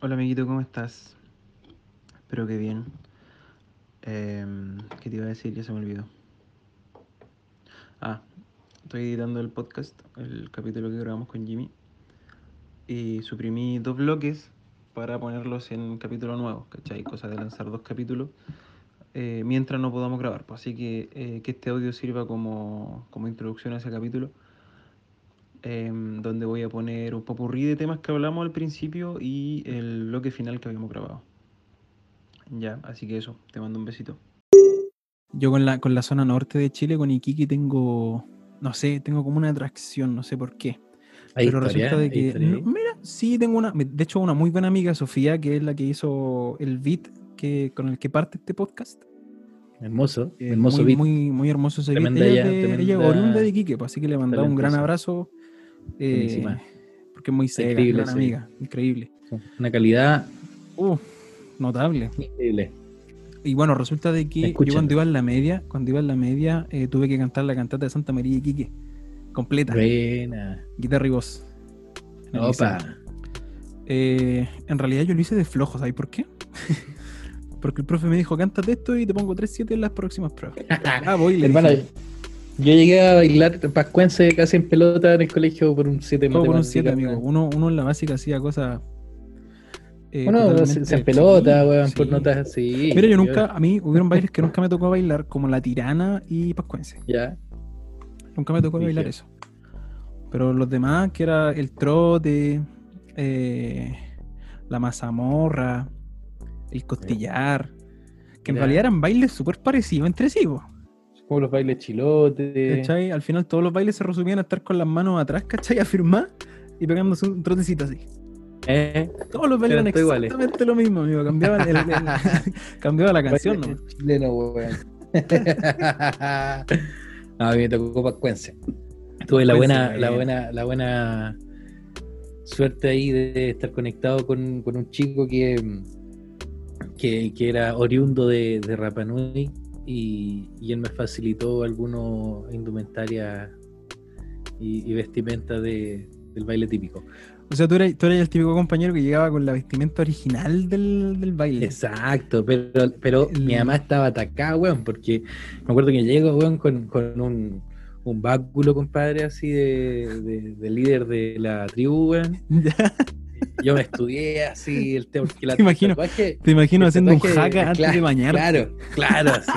Hola amiguito, ¿cómo estás? Espero que bien. Em, ¿Qué te iba a decir? Ya se me olvidó. Ah, estoy editando el podcast, el capítulo que grabamos con Jimmy. Y suprimí dos bloques para ponerlos en capítulo nuevo, ¿cachai? Cosa de lanzar dos capítulos eh, mientras no podamos grabar. Pues así que eh, que este audio sirva como, como introducción a ese capítulo em, donde voy a poner un popurrí de temas que hablamos al principio y el bloque final que habíamos grabado. Ya, así que eso, te mando un besito. Yo con la, con la zona norte de Chile, con Iquique, tengo, no sé, tengo como una atracción, no sé por qué. ¿Hay Pero historia? resulta de ¿Hay que, no, mira, sí tengo una, de hecho una muy buena amiga, Sofía, que es la que hizo el beat que, con el que parte este podcast. Hermoso, Eh, hermoso muy, beat. muy, muy hermoso ese beat. Ella, de- ella oriunda de Iquique, pues, así que le mandaba un gran abrazo. Eh, porque es muy seca, Increíble, gran sí. amiga, increíble. Una calidad Uh, notable. increíble. Y bueno, resulta de que yo cuando iba en la media, cuando iba en la media, eh, tuve que cantar la cantata de Santa María de Iquique, completa, Buena. guitarra y voz. en. Opa. Eh, en realidad yo lo hice de flojo, ¿sabes por qué? Porque el profe me dijo, cántate esto y te pongo 3-7 en las próximas pruebas. Ah, voy, le Hermano, yo llegué a bailar pascuense casi en pelota en el colegio por un 7 todo por un 7, amigo. Uno, uno en la básica hacía cosas... eh, Uno se, en pelota, Sí, weón, por notas así. Mira, yo nunca, a mí hubieron bailes que nunca me tocó bailar, como la tirana y pascuense. Ya. Nunca me tocó bailar eso. Pero los demás, que era el trote, eh, la mazamorra, el costillar, que en Ya. realidad eran bailes súper parecidos entre sí. po, Como los bailes chilotes. ¿cachai? Al final todos los bailes se resumían a estar con las manos atrás, ¿cachai? A firmar y pegándose un trotecito así. ¿Eh? Todos los bailes eran iguales. exactamente lo mismo, amigo. Cambiaban el- el- cambiaba la canción, ¿no? Chileno, weón. no, a mí me tocó pascuense. Tuve la buena, la bueno. buena, la buena suerte ahí de estar conectado con, con un chico que, que, que era oriundo de, de Rapa Nui y, y él me facilitó algunos indumentarias y, y vestimenta de, del baile típico. O sea, tú eras, tú eras el típico compañero que llegaba con la vestimenta original del, del baile. Exacto, pero, pero El- mi mamá estaba atacada, weón, porque me acuerdo que llego, weón, con, con un, un báculo, compadre, así de, de- de líder de la tribu, weón. Yo me estudié así el tema, porque la Te imagino. tatuaje- Te imagino haciendo un tatuaje, jaca antes claro, de bañar. Claro, claro, así.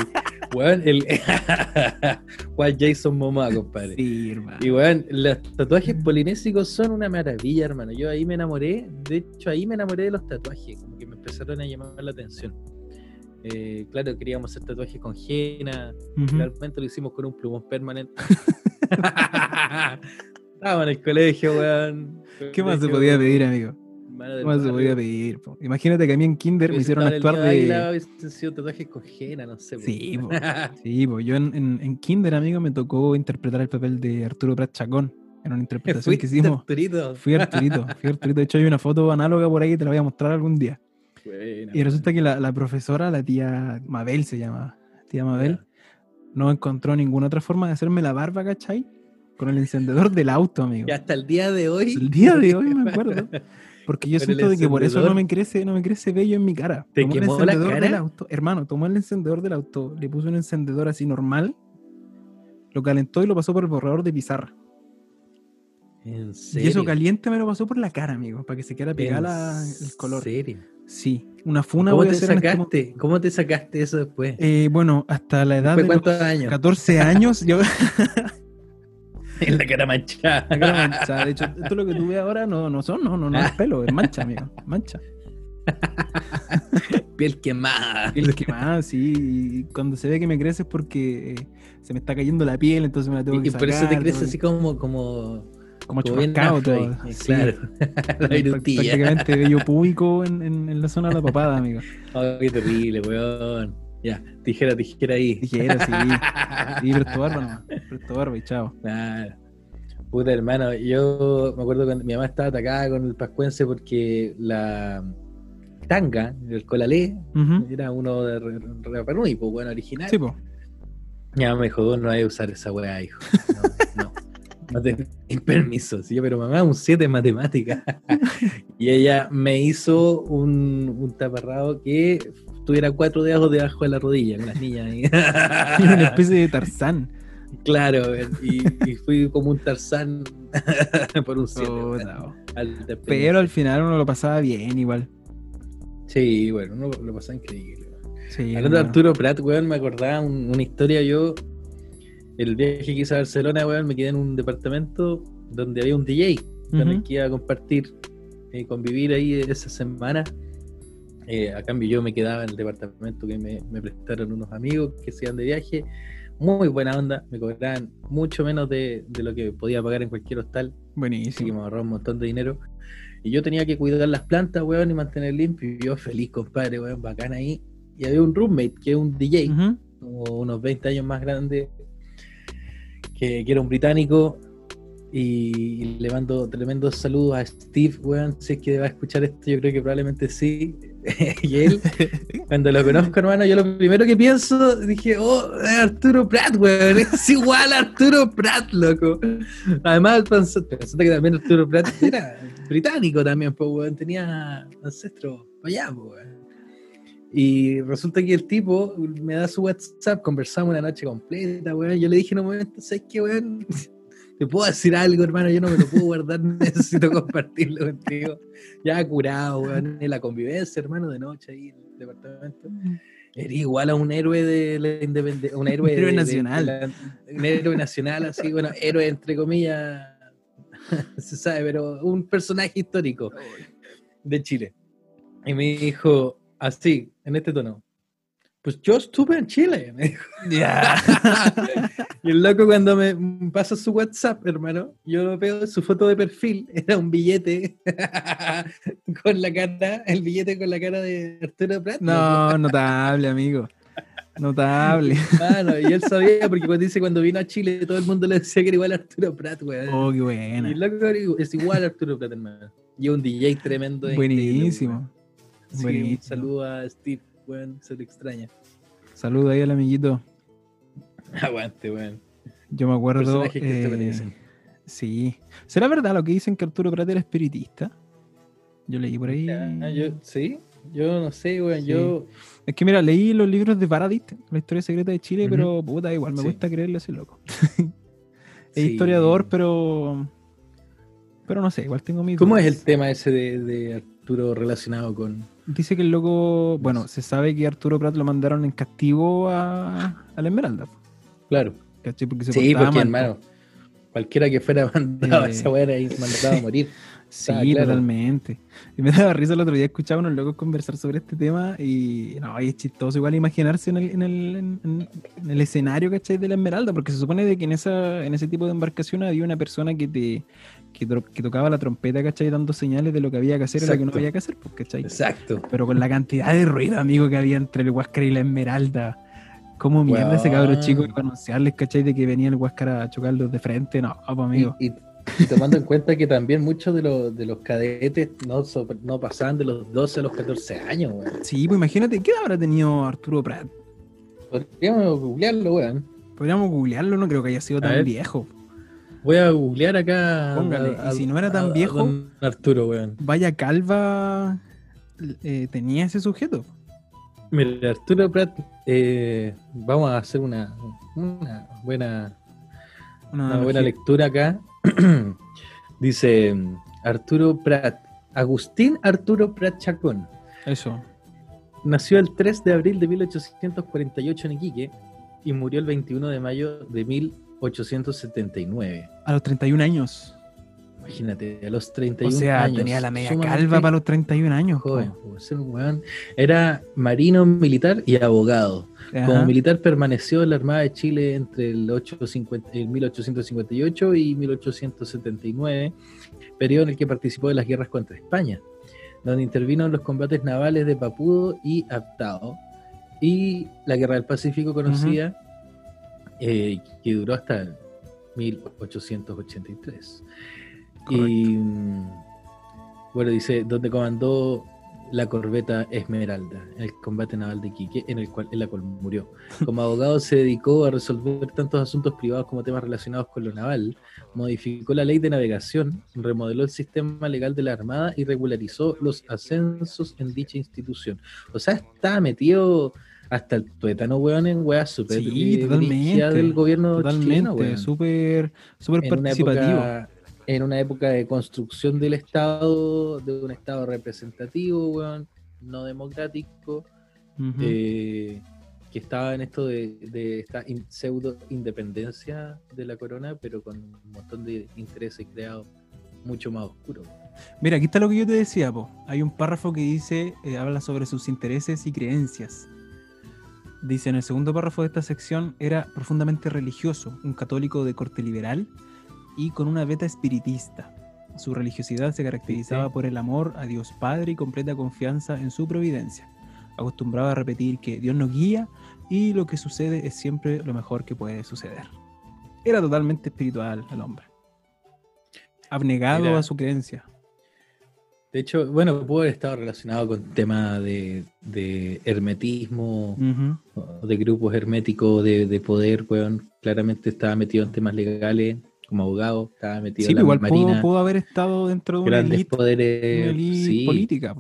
Weón, el. ¿Cuál Jason Momoa, compadre? Sí, hermano. Y weón, los tatuajes polinésicos son una maravilla, hermano. Yo ahí me enamoré, de hecho ahí me enamoré de los tatuajes, como que me empezaron a llamar la atención. Eh, claro, queríamos hacer tatuajes con henna, Ujú. finalmente lo hicimos con un plumón permanente. Estábamos en el colegio, weón. ¿Qué más se podía pedir, amigo? ¿Qué más se podía pedir? po? Imagínate que a mí en Kinder me hicieron en actuar de. sido tatuajes con henna, no sé. Sí, po. po. Sí, pues yo en, en- en Kinder, amigo, me tocó interpretar el papel de Arturo Prat Chacón. Era una interpretación que hicimos. Arturito. Fui Arturito, fui Arturito. De hecho, hay una foto análoga por ahí, te la voy a mostrar algún día. Buena, Y resulta que la, la profesora, la tía Mabel se llama, tía Mabel, no encontró ninguna otra forma de hacerme la barba, ¿cachai? Con el encendedor del auto, amigo. Y hasta el día de hoy. El día de hoy me acuerdo. Porque yo siento de que por eso no me crece, no me crece vello en mi cara. ¿Te Tomó el la encendedor del auto. Hermano, tomó el encendedor del auto, le puso un encendedor así normal, lo calentó y lo pasó por el borrador de pizarra. ¿En Y serio? eso caliente me lo pasó por la cara, amigo, para que se quedara pegada ¿En el color. serio? Sí, una funa ¿Cómo voy a te hacer en este sacaste? ¿Cómo te sacaste eso después? Eh, bueno, hasta la edad ¿Después de cuántos años? 14 años, yo En la cara manchada. la cara manchada. De hecho, esto lo que tú ves ahora no, no son, no, no, no es pelo, es mancha, amigo, mancha. Piel quemada. Piel quemada, sí. Y cuando se ve que me crece es porque eh, se me está cayendo la piel, entonces me la tengo Y, que y por eso te sacar, crece así como, como, como como afro todo. Sí. Claro. la virutilla. Prácticamente vello público en, en, en la zona de la papada, amigo. Oh, qué terrible, weón. Ya, tijera, tijera ahí. Tijera, sí. Sí, presto barba nomás. Presto barba y chao. Claro. Puta hermano, yo me acuerdo cuando mi mamá estaba atacada con el pascuense porque la tanga, el colalé, era uno de Re- Rapa Nui, pues bueno, original. Sí, po. Mi mamá me dijo, "Vos no hay que usar esa weá, hijo. No, no. permiso, sí, pero mamá, un 7 en matemática. y ella me hizo un, un taparrado que tuviera cuatro dedos debajo de la rodilla, las niñas. Una especie de Tarzán. claro, y, y fui como un tarzán por un 7. Puta, Pero al final uno lo pasaba bien igual. Sí, bueno, uno lo pasaba increíble. Sí, Hablando de. Arturo Prat, weón, me acordaba un- una historia. Yo, el viaje que hice a Barcelona, weón, me quedé en un departamento donde había un DJ con el Ujú. que iba a compartir, eh, convivir ahí esa semana. Eh, a cambio, yo me quedaba en el departamento que me, me prestaron unos amigos que se iban de viaje. Muy buena onda, me cobraban mucho menos de, de lo que podía pagar en cualquier hostal. Así que Buenísimo. me ahorró un montón de dinero. Y yo tenía que cuidar las plantas, weón, y mantener limpio. Y yo feliz, compadre, weón, bacán ahí. Y había un roommate que es un DJ, como unos 20 años más grande, que, que era un británico. Y, y le mando tremendos saludos a Steve, weón. Si es que va a escuchar esto, yo creo que probablemente sí. y él, cuando lo conozco, hermano, yo lo primero que pienso, dije, oh, es Arturo Pratt, weón. Es igual Arturo Pratt, loco. Además, pensando que también Arturo Pratt era británico también, pues, weón. Tenía ancestros allá, pues, weón. Y resulta que el tipo me da su WhatsApp, conversamos una noche completa, weón. Yo le dije en un momento, ¿sabes qué, weón? Te puedo decir algo, hermano, yo no me lo puedo guardar, necesito compartirlo contigo. Ya curado, weón, en la convivencia, hermano, de noche ahí en el departamento. Era igual a un héroe de la independencia, un héroe, de- nacional. de la- un héroe nacional, así, bueno, héroe entre comillas, se sabe, pero un personaje histórico de Chile. Y me dijo, así, en este tono, pues yo estuve en Chile, me dijo. Y el loco cuando me pasa su WhatsApp, hermano, yo lo veo, su foto de perfil era un billete con la cara, el billete con la cara de Arturo Prat. No, notable, amigo. Notable. Mano, y él sabía, porque cuando dice cuando vino a Chile, todo el mundo le decía que era igual a Arturo Prat, weón. Oh, qué y buena. el loco es igual a Arturo Prat, hermano. Y un DJ tremendo. Buenísimo. weón. Sí, un Buenísimo. saludo a Steve, weón, se le extraña. Saludo ahí al amiguito. Aguante, weón. Yo me acuerdo. Que te eh, sí. ¿Será verdad lo que dicen que Arturo Prat era espiritista? Yo leí por ahí. Yo, ¿Sí? Yo no sé, weón. Sí. Yo. Es que mira, leí los libros de Paradis, la historia secreta de Chile, pero puta, igual me Sí. gusta creerle a ese loco. Es sí. historiador, pero. Pero no sé, igual tengo mi. ¿Cómo es el tema ese de, de Arturo relacionado con. Dice que el loco. Bueno, se sabe que Arturo Prat lo mandaron en castigo a, a la Esmeralda. Claro. ¿cachai? Porque se Sí, porque mal, hermano. Cualquiera que fuera mandado a Eh, esa weá era mandado a morir. Sí, Ah, claro. totalmente. Y me daba risa el otro día escuchaba a unos locos conversar sobre este tema y no, y es chistoso igual imaginarse en el, en el, en- en el escenario, ¿cachai? De la Esmeralda, porque se supone de que en esa en ese tipo de embarcación había una persona que te que, tocaba la trompeta, ¿cachai? Dando señales de lo que había que hacer y lo que no había que hacer, pues, ¿cachai? Exacto. Pero con la cantidad de ruido, amigo, que había entre el Huáscar y la Esmeralda. ¿Cómo mierda ese cabro chico iba a anunciarles, ¿cachai? De que venía el Huáscar a chocarlos de frente. No, pues, amigo. Y, y- y tomando en cuenta que también muchos de los, de los cadetes no, so- no pasaban de los 12 a los 14 años, weón. Sí, pues imagínate, ¿qué edad habrá tenido Arturo Prat? Podríamos googlearlo, weón. Podríamos googlearlo, no creo que haya sido A tan ver. viejo. Voy a googlear acá. Póngale, y si no era tan a- viejo- Arturo, weón. Vaya calva eh, tenía ese sujeto. Mira, Arturo Prat, eh, vamos a hacer una, una buena Una, Una buena lectura acá. Dice Arturo Prat, Agustín Arturo Prat Chacón. Eso. Nació el 3 de abril de 1848 en Iquique y murió el 21 de mayo de 1879. A los 31 años. Imagínate, a los O 31 sea, años. tenía la media calva para los 31 años. joven, weón. Era marino militar y abogado. Ajá. Como militar permaneció en la Armada de Chile entre el, 850 el 1858 y 1879, periodo en el que participó de las guerras contra España, donde intervino en los combates navales de Papudo y Aptao, y la Guerra del Pacífico conocida, eh, que duró hasta 1883. Y Correcto. mm, bueno, dice, donde comandó la corbeta Esmeralda en el combate naval de Iquique, en, el cual, en la cual murió. Como abogado se dedicó a resolver tantos asuntos privados como temas relacionados con lo naval, modificó la ley de navegación, remodeló el sistema legal de la Armada y regularizó los ascensos en dicha institución. O sea, está metido hasta el tuétano, weón, en weas súper Sí, totalmente. del gobierno chileno, Totalmente, weón súper súper participativo. época, en una época de construcción del Estado, de un Estado representativo, weón, no democrático, eh, que estaba en esto de, de esta in- pseudo independencia de la corona, pero con un montón de intereses creados mucho más oscuros. Mira, aquí está lo que yo te decía, po. Hay un párrafo que dice, eh, habla sobre sus intereses y creencias. Dice en el segundo párrafo de esta sección, era profundamente religioso, un católico de corte liberal y con una beta espiritista. Su religiosidad se caracterizaba por el amor a Dios Padre y completa confianza en su providencia. Acostumbraba a repetir que Dios nos guía y lo que sucede es siempre lo mejor que puede suceder. Era totalmente espiritual el hombre. Abnegado a su creencia. De hecho, bueno, pudo haber estado relacionado con temas de, de hermetismo, de grupos herméticos de, de poder, weón. Claramente estaba metido en temas legales como abogado, estaba metido Sí, en la igual pudo, marina, pudo haber estado dentro de una elite, poderes. una elite sí. política,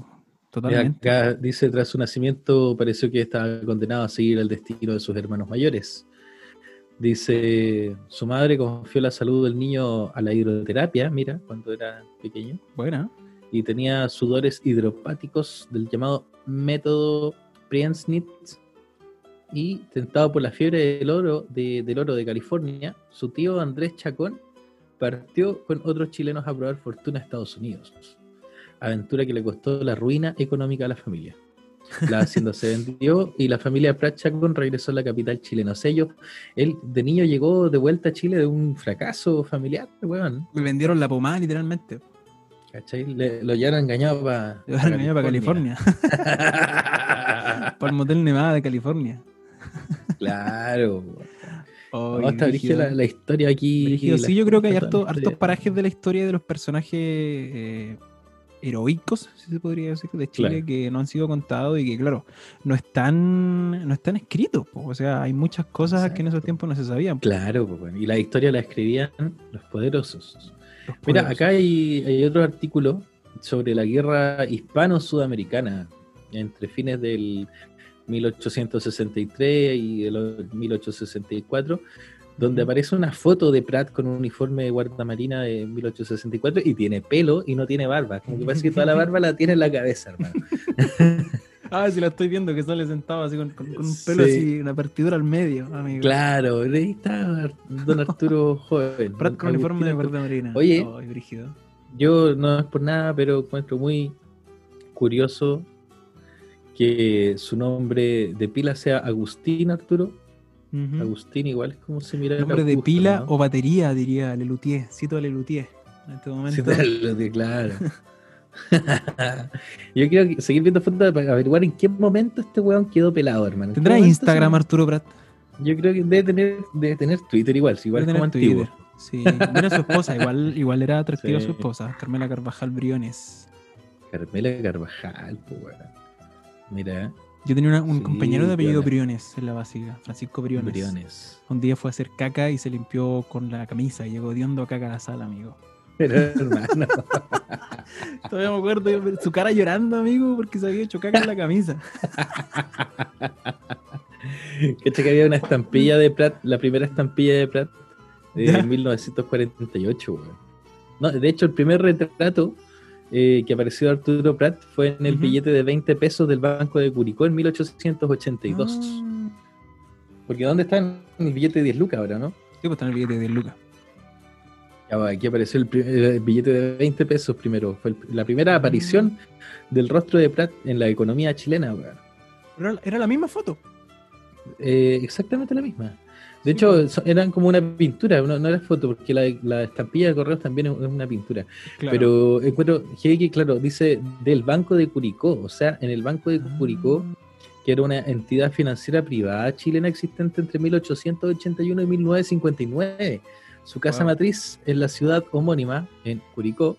totalmente. acá dice, tras su nacimiento pareció que estaba condenado a seguir el destino de sus hermanos mayores. Dice, su madre confió la salud del niño a la hidroterapia, mira, cuando era pequeño, Buena. Y tenía sudores hidropáticos del llamado método Priensnitz. Y tentado por la fiebre del oro de, del oro de California, su tío Andrés Chacón partió con otros chilenos a probar fortuna a Estados Unidos. Aventura que le costó la ruina económica a la familia. La hacienda se vendió y la familia Prat Chacón regresó a la capital chilena. O él de niño llegó de vuelta a Chile de un fracaso familiar, weón. Le vendieron la pomada literalmente. ¿Cachai? Le- lo llevaron engañado para Le van a para California. para el motel Nevada de California. claro. Oh, No, está la, la historia aquí. Sí, yo creo que hay harto- hartos parajes de la historia de los personajes eh, heroicos, si se podría decir, de Chile, Claro. que no han sido contados y que, claro, no están, no están escritos. po. O sea, hay muchas cosas que en esos tiempos no se sabían. po. Claro, y la historia la escribían los poderosos. Mira, acá hay, hay otro artículo sobre la guerra hispano-sudamericana entre fines del 1863 y el 1864, donde aparece una foto de Pratt con un uniforme de guardamarina de 1864 y tiene pelo y no tiene barba. Como que parece que toda la barba la tiene en la cabeza, hermano. Ah, sí, la estoy viendo que sale sentado así con, con- con un pelo Sí. así, una partidura al medio, amigo. Claro, ahí está Don Arturo joven. Pratt con uniforme de Arturo. guardamarina. Oye. Brígido. Yo no es por nada, pero encuentro muy curioso que su nombre de pila sea Agustín Arturo. Agustín igual es como se mira el Nombre de pila ¿no? o batería, diría Lelutier. Cito a Lelutier en este momento. Sí, tal, sí, claro. Yo quiero seguir viendo fotos para averiguar en qué momento este weón quedó pelado, hermano. ¿En qué ¿Tendrá Instagram se- Arturo Prat? Yo creo que debe tener, debe tener Twitter igual, sí, igual Debe como tener antiguo. Twitter. Sí, mira su esposa, igual, igual era atractiva Sí. su esposa, Carmela Carvajal Briones. Carmela Carvajal, pues weón. Mira, Yo tenía una- un Sí, compañero de apellido. Briones en la básica, Francisco Briones. Briones. Un día fue a hacer caca y se limpió con la camisa y llegó hediondo a caca a la sala, amigo. Pero hermano. Todavía me acuerdo yo, su cara llorando, amigo, porque se había hecho caca en la camisa. Cacha que había una estampilla de Pratt, la primera estampilla de Pratt de Ya. 1948, weón. No, de hecho, el primer retrato eh, que apareció de Arturo Pratt fue en el billete de 20 pesos del Banco de Curicó en 1882. Ah, Porque ¿dónde está en el billete de 10 lucas ahora, no? sí, pues está en el billete de Lucas. Aquí apareció el, billete de 20 pesos primero. Fue el- la primera aparición del rostro de Pratt en la economía chilena, weón. Pero era- la misma foto. Eh, exactamente la misma. De Sí, hecho, pues. so- eran como una pintura, no, no era foto, porque la, la estampilla de correos también es una pintura. Claro. Pero encuentro, que claro, dice del Banco de Curicó, o sea, en el Banco de Curicó, Ah, que era una entidad financiera privada chilena existente entre 1881 y 1959. Su casa Wow. matriz en la ciudad homónima, en Curicó,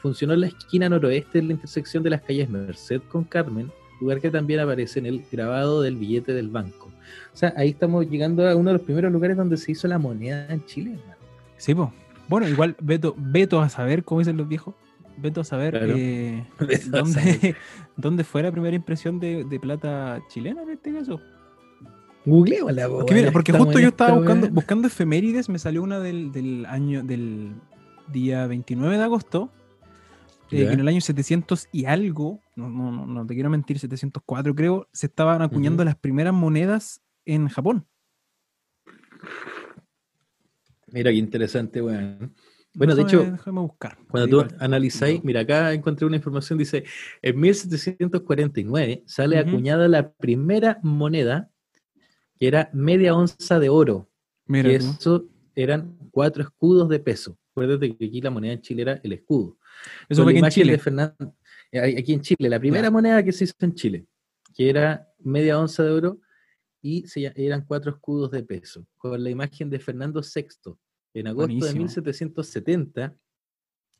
funcionó en la esquina noroeste de la intersección de las calles Merced con Carmen, lugar que también aparece en el grabado del billete del banco. O sea, ahí estamos llegando a uno de los primeros lugares donde se hizo la moneda en Chile, hermano. Sí, pues. Bueno, igual, Beto, Beto a saber, como dicen los viejos, Beto a saber Claro. eh, a ¿dónde, dónde fue la primera impresión de, de plata chilena en este caso. Googleémosla, po, Porque, mira, porque justo yo esta estaba buscando, buscando efemérides, me salió una del, del año, del día 29 de agosto, eh, que en el año 700 y algo, no, no, no, no te quiero mentir, 704 creo, se estaban acuñando las primeras monedas en Japón. Mira qué interesante, weón. Bueno, de Déjame- hecho, déjame buscar. Cuando tú analizáis, no. mira, acá encontré una información, dice, en 1749 sale Ujú. acuñada la primera moneda, que era media onza de oro, Mira y eso eran cuatro escudos de peso. Acuérdate que aquí la moneda en Chile era el escudo. Eso fue en Chile. de Fernando, eh, aquí en Chile, la primera moneda que se hizo en Chile, que era media onza de oro y se eran cuatro escudos de peso, con la imagen de Fernando VI. En agosto de Buenísimo. 1770,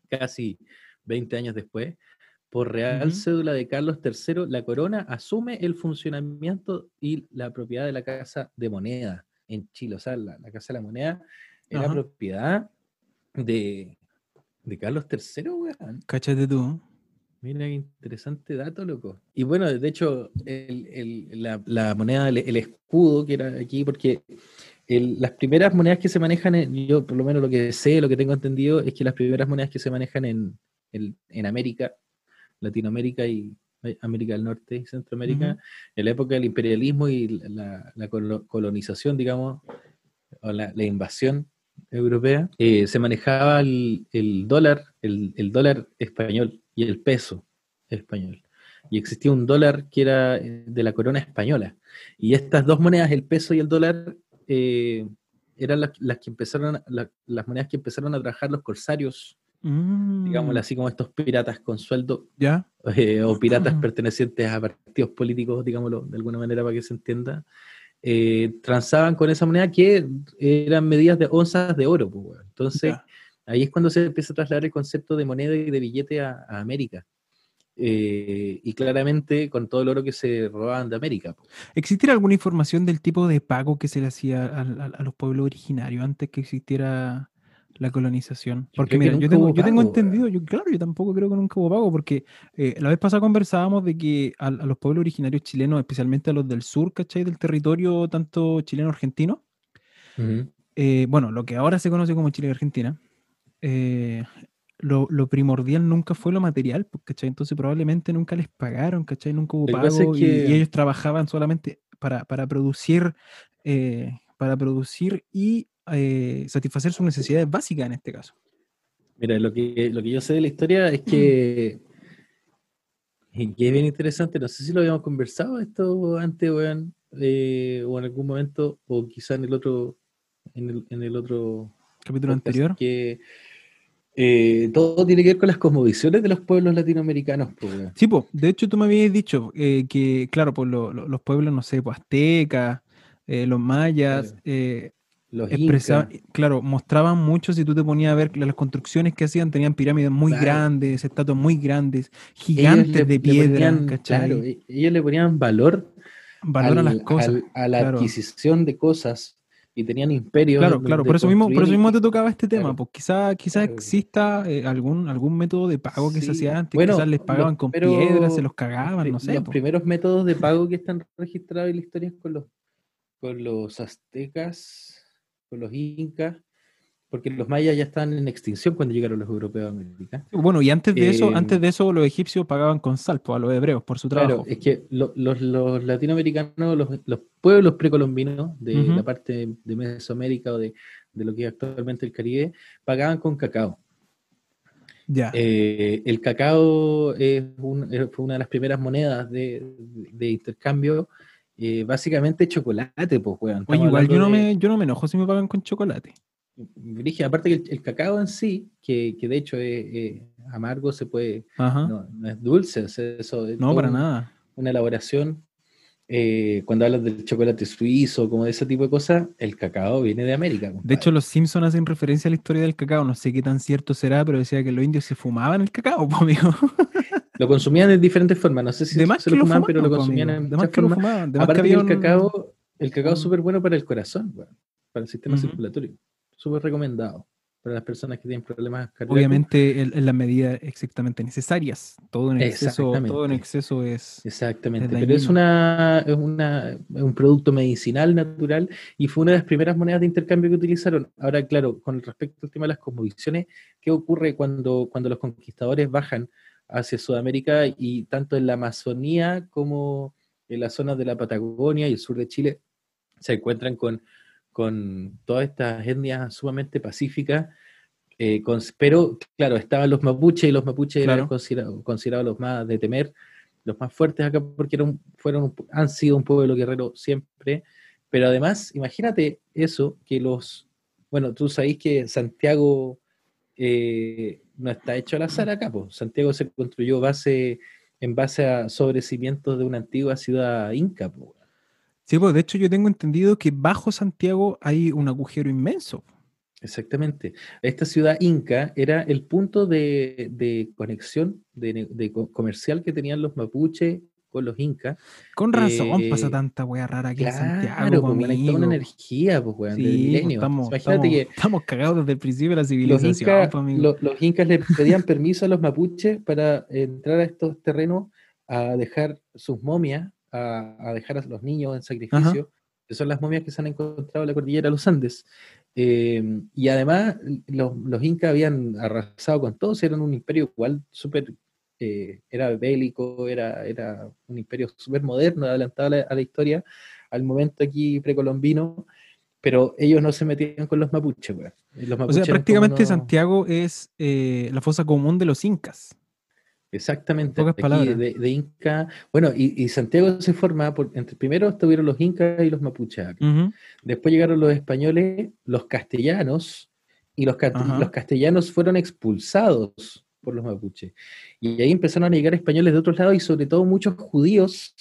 casi 20 años después, por Real. Cédula de Carlos III, la corona asume el funcionamiento y la propiedad de la Casa de Moneda en Chile. O sea, la, la Casa de la Moneda era Ajá. propiedad de, de Carlos III, weón. Cáchate tú. Mira qué interesante dato, loco. Y bueno, de hecho, el- el- la, la moneda, el, el escudo que era aquí, porque las primeras monedas que se manejan, en, yo por lo menos lo que sé, lo que tengo entendido, es que las primeras monedas que se manejan en, en, en América, Latinoamérica y América del Norte y Centroamérica, Ujú. en la época del imperialismo y la, la colo- colonización, digamos, o la, la invasión europea, eh, se manejaba el, el dólar, el, el dólar español y el peso español. Y existía un dólar que era eh, de la corona española. Y estas dos monedas, el peso y el dólar, eh, eran las, las que empezaron, las monedas que empezaron a trabajar los corsarios, Mm, digámoslo así como estos piratas con sueldo Ya. eh, o piratas Ujú. pertenecientes a partidos políticos, digámoslo de alguna manera para que se entienda, eh, transaban con esa moneda que eran medidas de onzas de oro. pues. Entonces, ya. ahí es cuando se empieza a trasladar el concepto de moneda y de billete a, a América. Eh, y claramente con todo el oro que se robaban de América. pues. ¿Existiera alguna información del tipo de pago que se le hacía a, a- a los pueblos originarios antes que existiera la colonización? Porque que mira, yo tengo, yo tengo pago, entendido, yo, claro, yo tampoco creo que nunca hubo pago, porque eh, la vez pasada conversábamos de que a, a los pueblos originarios chilenos, especialmente a los del sur, ¿cachai? Del territorio tanto chileno-argentino, eh, bueno, lo que ahora se conoce como Chile y Argentina, eh, lo, lo primordial nunca fue lo material, pues, ¿cachai? Entonces probablemente nunca les pagaron, ¿cachai? Nunca hubo Lo que es pago y- y, ellos trabajaban solamente para, para producir, eh, para producir y eh, satisfacer sus necesidades básicas en este caso. Mira, lo que, lo que yo sé de la historia es que, que es bien interesante, no sé si lo habíamos conversado esto antes, weón, eh, o en algún momento, o quizá en el otro, en el, en el otro Capítulo anterior. que eh, todo tiene que ver con las cosmovisiones de los pueblos latinoamericanos, pues. Sí, pues, de hecho tú me habías dicho eh, que, claro, pues lo- lo- los pueblos, no sé, pues aztecas, eh, los mayas, Claro. Los expresa- incas, claro, mostraban mucho, si tú te ponías a ver las construcciones que hacían, tenían pirámides muy Claro. grandes, estatuas muy grandes, gigantes le- de piedra, ponían- ¿cachai? claro, e- ellos le ponían valor, Valor a las cosas. al- a la claro. adquisición de cosas y tenían imperios. Claro, claro, por eso mismo, por eso mismo te tocaba este tema, claro. pues quizá, quizá exista eh, algún, algún método de pago que se hacía antes, bueno, quizás les pagaban con primeros- piedras, se los cagaban, pri- no sé. Los po. primeros métodos de pago que están registrados en la historia es con los, con los aztecas, con los incas, porque los mayas ya están en extinción cuando llegaron los europeos a América. Bueno, y antes de eso, antes de eso los egipcios pagaban con sal, pues, a los hebreos por su trabajo. Claro, es que lo- los, los latinoamericanos, los, los pueblos precolombinos de la parte de Mesoamérica o de, de lo que es actualmente el Caribe, pagaban con cacao. ya. Eh, el cacao es un- fue una de las primeras monedas de, de intercambio, eh, básicamente chocolate, pues, weón. Oye, igual yo no, de- me, yo no me enojo si me pagan con chocolate. Brígido, aparte que el, el cacao en sí, que, que de hecho es, es amargo, se puede, no, no es dulce, sea, eso es no, para un- nada. una elaboración eh, cuando hablas del chocolate suizo, como de ese tipo de cosas, el cacao viene de América. De compadre. hecho, los Simpsons hacen referencia a la historia del cacao. No sé qué tan cierto será, pero decía que los indios se fumaban el cacao, amigo. Lo consumían de diferentes formas. No sé si De más se lo fumaban, fumaban, pero lo po, consumían en De muchas formas. fumaban. De Aparte que el cacao, el cacao es un- súper bueno para el corazón, weón, para el sistema Ujú. circulatorio. Súper recomendado para las personas que tienen problemas cardíacos. Obviamente en, en las medidas exactamente necesarias. Todo en exceso, todo en exceso es. Exactamente, Es pero es, una, es, una, un producto medicinal natural y fue una de las primeras monedas de intercambio que utilizaron. Ahora, claro, con respecto al tema de las cosmovisiones, ¿qué ocurre cuando, cuando los conquistadores bajan hacia Sudamérica y tanto en la Amazonía como en las zonas de la Patagonia y el sur de Chile se encuentran con, con todas estas etnias sumamente pacíficas? eh, con- pero, claro, estaban los mapuches y los mapuches eran considerados, considerados los más de temer los más fuertes acá porque eran, fueron, han sido un pueblo guerrero siempre, pero además, imagínate eso, que los, bueno, tú sabéis que Santiago eh, no está hecho al azar acá. Santiago se construyó base, en base a sobrecimientos de una antigua ciudad inca, po. Sí, pues de hecho yo tengo entendido que bajo Santiago hay un agujero inmenso. Exactamente. Esta ciudad inca era el punto de, de conexión de, de co- comercial que tenían los mapuches con los incas. Con razón Eh, pasa tanta wea rara aquí en Claro, Santiago, pues, po, bueno, hay toda una energía, pues, weón, Sí, del pues, milenio. estamos, Imagínate estamos- que estamos cagados desde el principio de la los civilización, incas, po, amigo. lo- los incas le pedían permiso a los mapuches para entrar a estos terrenos a dejar sus momias, a, a dejar a los niños en sacrificio, que son las momias que se han encontrado en la cordillera de los Andes. Eh, y además, los, los incas habían arrasado con todos, eran un imperio igual súper, eh, era bélico, era, era un imperio súper moderno, adelantado a la, a la historia, al momento aquí precolombino, pero ellos no se metían con los mapuches. Los O sea, prácticamente Santiago es eh, la fosa común de los incas. Exactamente, Pocas aquí palabras. de, de Inca. Bueno, y, y Santiago se forma, por, entre primero estuvieron los incas y los mapuches. Después llegaron los españoles, los castellanos, y los castellanos fueron expulsados por los mapuches. Y ahí empezaron a llegar españoles de otros lados y sobre todo muchos judíos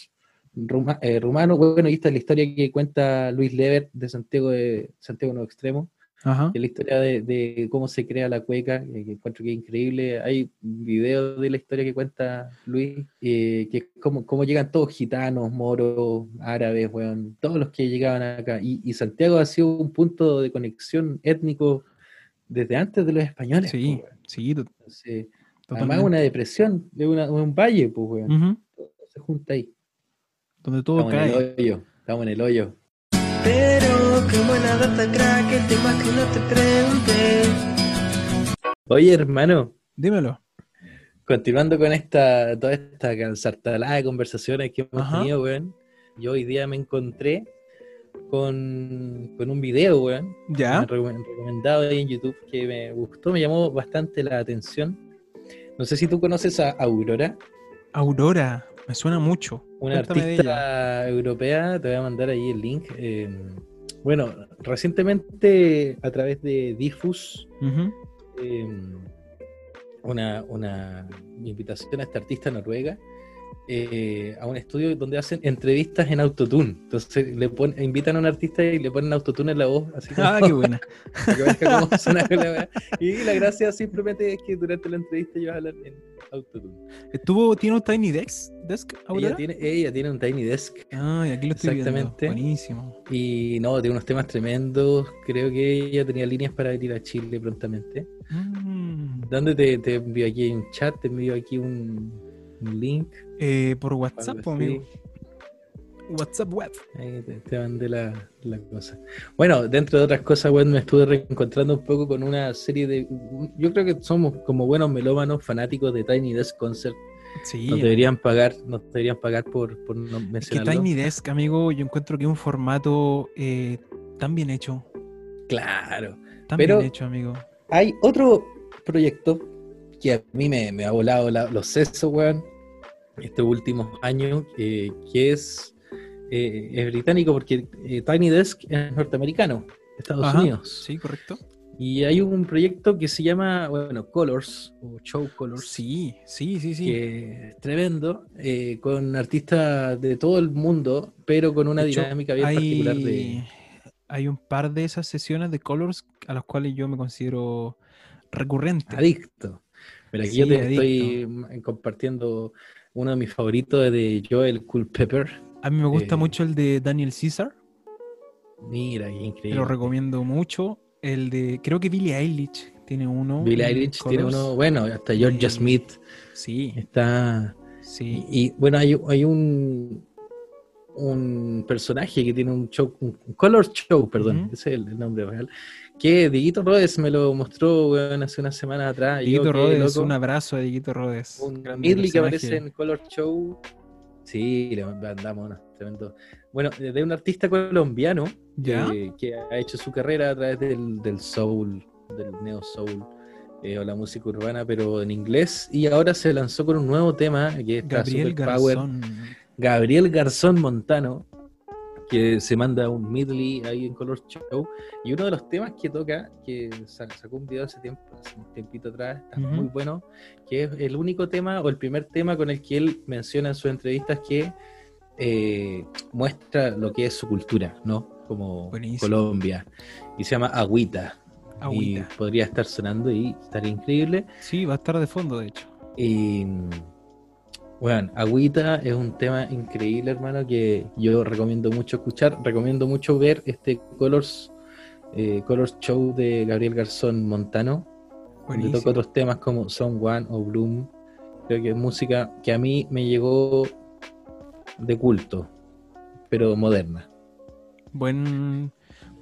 ruma- eh, rumanos. Bueno, y esta es la historia que cuenta Luis Lever de Santiago de Santiago Nuevo Extremo. Ajá. Es la historia de, de cómo se crea la cueca, eh, que encuentro que es increíble. Hay un video de la historia que cuenta Luis, eh, que es cómo, cómo llegan todos gitanos, moros, árabes, weón, todos los que llegaban acá. Y, y Santiago ha sido un punto de conexión étnico desde antes de los españoles. Sí, sí, to- Entonces, además una depresión, de una- un valle, pues, weón. Todo se junta ahí. Donde todo Estamos en cae. el hoyo, estamos en el hoyo. Pero qué buena data crack, el tema que no te pregunté. Oye, hermano. Dímelo. Continuando con esta, toda esta cansartalada de conversaciones que hemos Ajá. tenido, weón, yo hoy día me encontré con, con un video, weón, ¿Ya? me recom- recomendado ahí en YouTube que me gustó, me llamó bastante la atención. No sé si tú conoces a Aurora, Aurora. Me suena mucho. una Cuéntame artista europea, te voy a mandar ahí el link. eh, bueno, recientemente a través de Diffus, eh, una, una invitación a esta artista noruega eh, a un estudio donde hacen entrevistas en autotune. Entonces le ponen, invitan a un artista y le ponen autotune en la voz, así como, Ah, qué buena. para que veas cómo suena la weá. Y la gracia simplemente es que durante la entrevista ellos hablan en autotune. ¿Estuvo, tiene un Tiny Desk? Ella tiene, ella tiene un Tiny Desk Ah, y aquí lo estoy viendo. Exactamente. Buenísimo. y no, tiene unos temas tremendos. Creo que ella tenía líneas para venir a Chile prontamente. Mm. ¿Dónde te, te envío aquí un chat? Te envío aquí un, un link. Eh, por WhatsApp, amigo. WhatsApp web. Ahí te, te mandé la, la cosa. Bueno, dentro de otras cosas, bueno, me estuve reencontrando un poco con una serie de. Yo creo que somos como buenos melómanos fanáticos de Tiny Desk Concert. Sí. Nos deberían pagar, nos deberían pagar por, por no Es que mencionarlo. Tiny Desk, amigo, yo encuentro que es un formato eh, tan bien hecho. Claro. Tan Pero- bien hecho, amigo. Hay otro proyecto que a mí me, me ha volado la- los sesos, weón, estos últimos años, eh, que es, eh, es británico porque eh, Tiny Desk es norteamericano, Estados Ajá, Unidos. Sí, correcto. Y hay un proyecto que se llama, bueno, Colors, o Show Colors. Sí, sí, sí, sí. que es tremendo, eh, con artistas de todo el mundo, pero con una hecho, dinámica bien particular de... hay un par de esas sesiones de Colors a las cuales yo me considero recurrente. Adicto. Pero aquí Sí, yo te adicto. estoy mm, compartiendo uno de mis favoritos de Joel Culpepper. A mí me gusta Eh, mucho el de Daniel Caesar, Mira, qué te increíble. lo recomiendo mucho. El de, creo que Billie Eilish tiene uno. Billie Eilish tiene uno, bueno, hasta Georgia Y- Smith Sí, está. sí. Y, y, bueno, hay, hay un un personaje que tiene un show, un Color Show, perdón, ese es el, el nombre real, que Dieguito Rhodes me lo mostró weón, hace unas semanas atrás. Rhodes, loco. un abrazo a Dieguito Rhodes. un grande medley que aparece en Color Show. Sí, le mandamos uno, tremendo. Bueno, de un artista colombiano ¿Ya? que, que ha hecho su carrera a través del, del soul, del neo soul eh, o la música urbana, pero en inglés. Y ahora se lanzó con un nuevo tema que está Gabriel super power. Garzón. Gabriel Garzón Montano, que se manda un medley ahí en Color Show. Y uno de los temas que toca, que sa- sacó un video hace tiempo, hace un tiempito atrás, está Ujú. muy bueno, que es el único tema o el primer tema con el que él menciona en sus entrevistas que eh, muestra lo que es su cultura, ¿no? Como Buenísimo. Colombia. Y se llama Agüita. Agüita. Y podría estar sonando y estaría increíble. Sí, va a estar de fondo, de hecho. Y bueno, Agüita es un tema increíble, hermano, que yo recomiendo mucho escuchar. Recomiendo mucho ver este Colors, eh, Colors Show de Gabriel Garzón Montano. Buenísimo. toca otros temas como Song One o Bloom. Creo que es música que a mí me llegó de culto, pero moderna. Buen,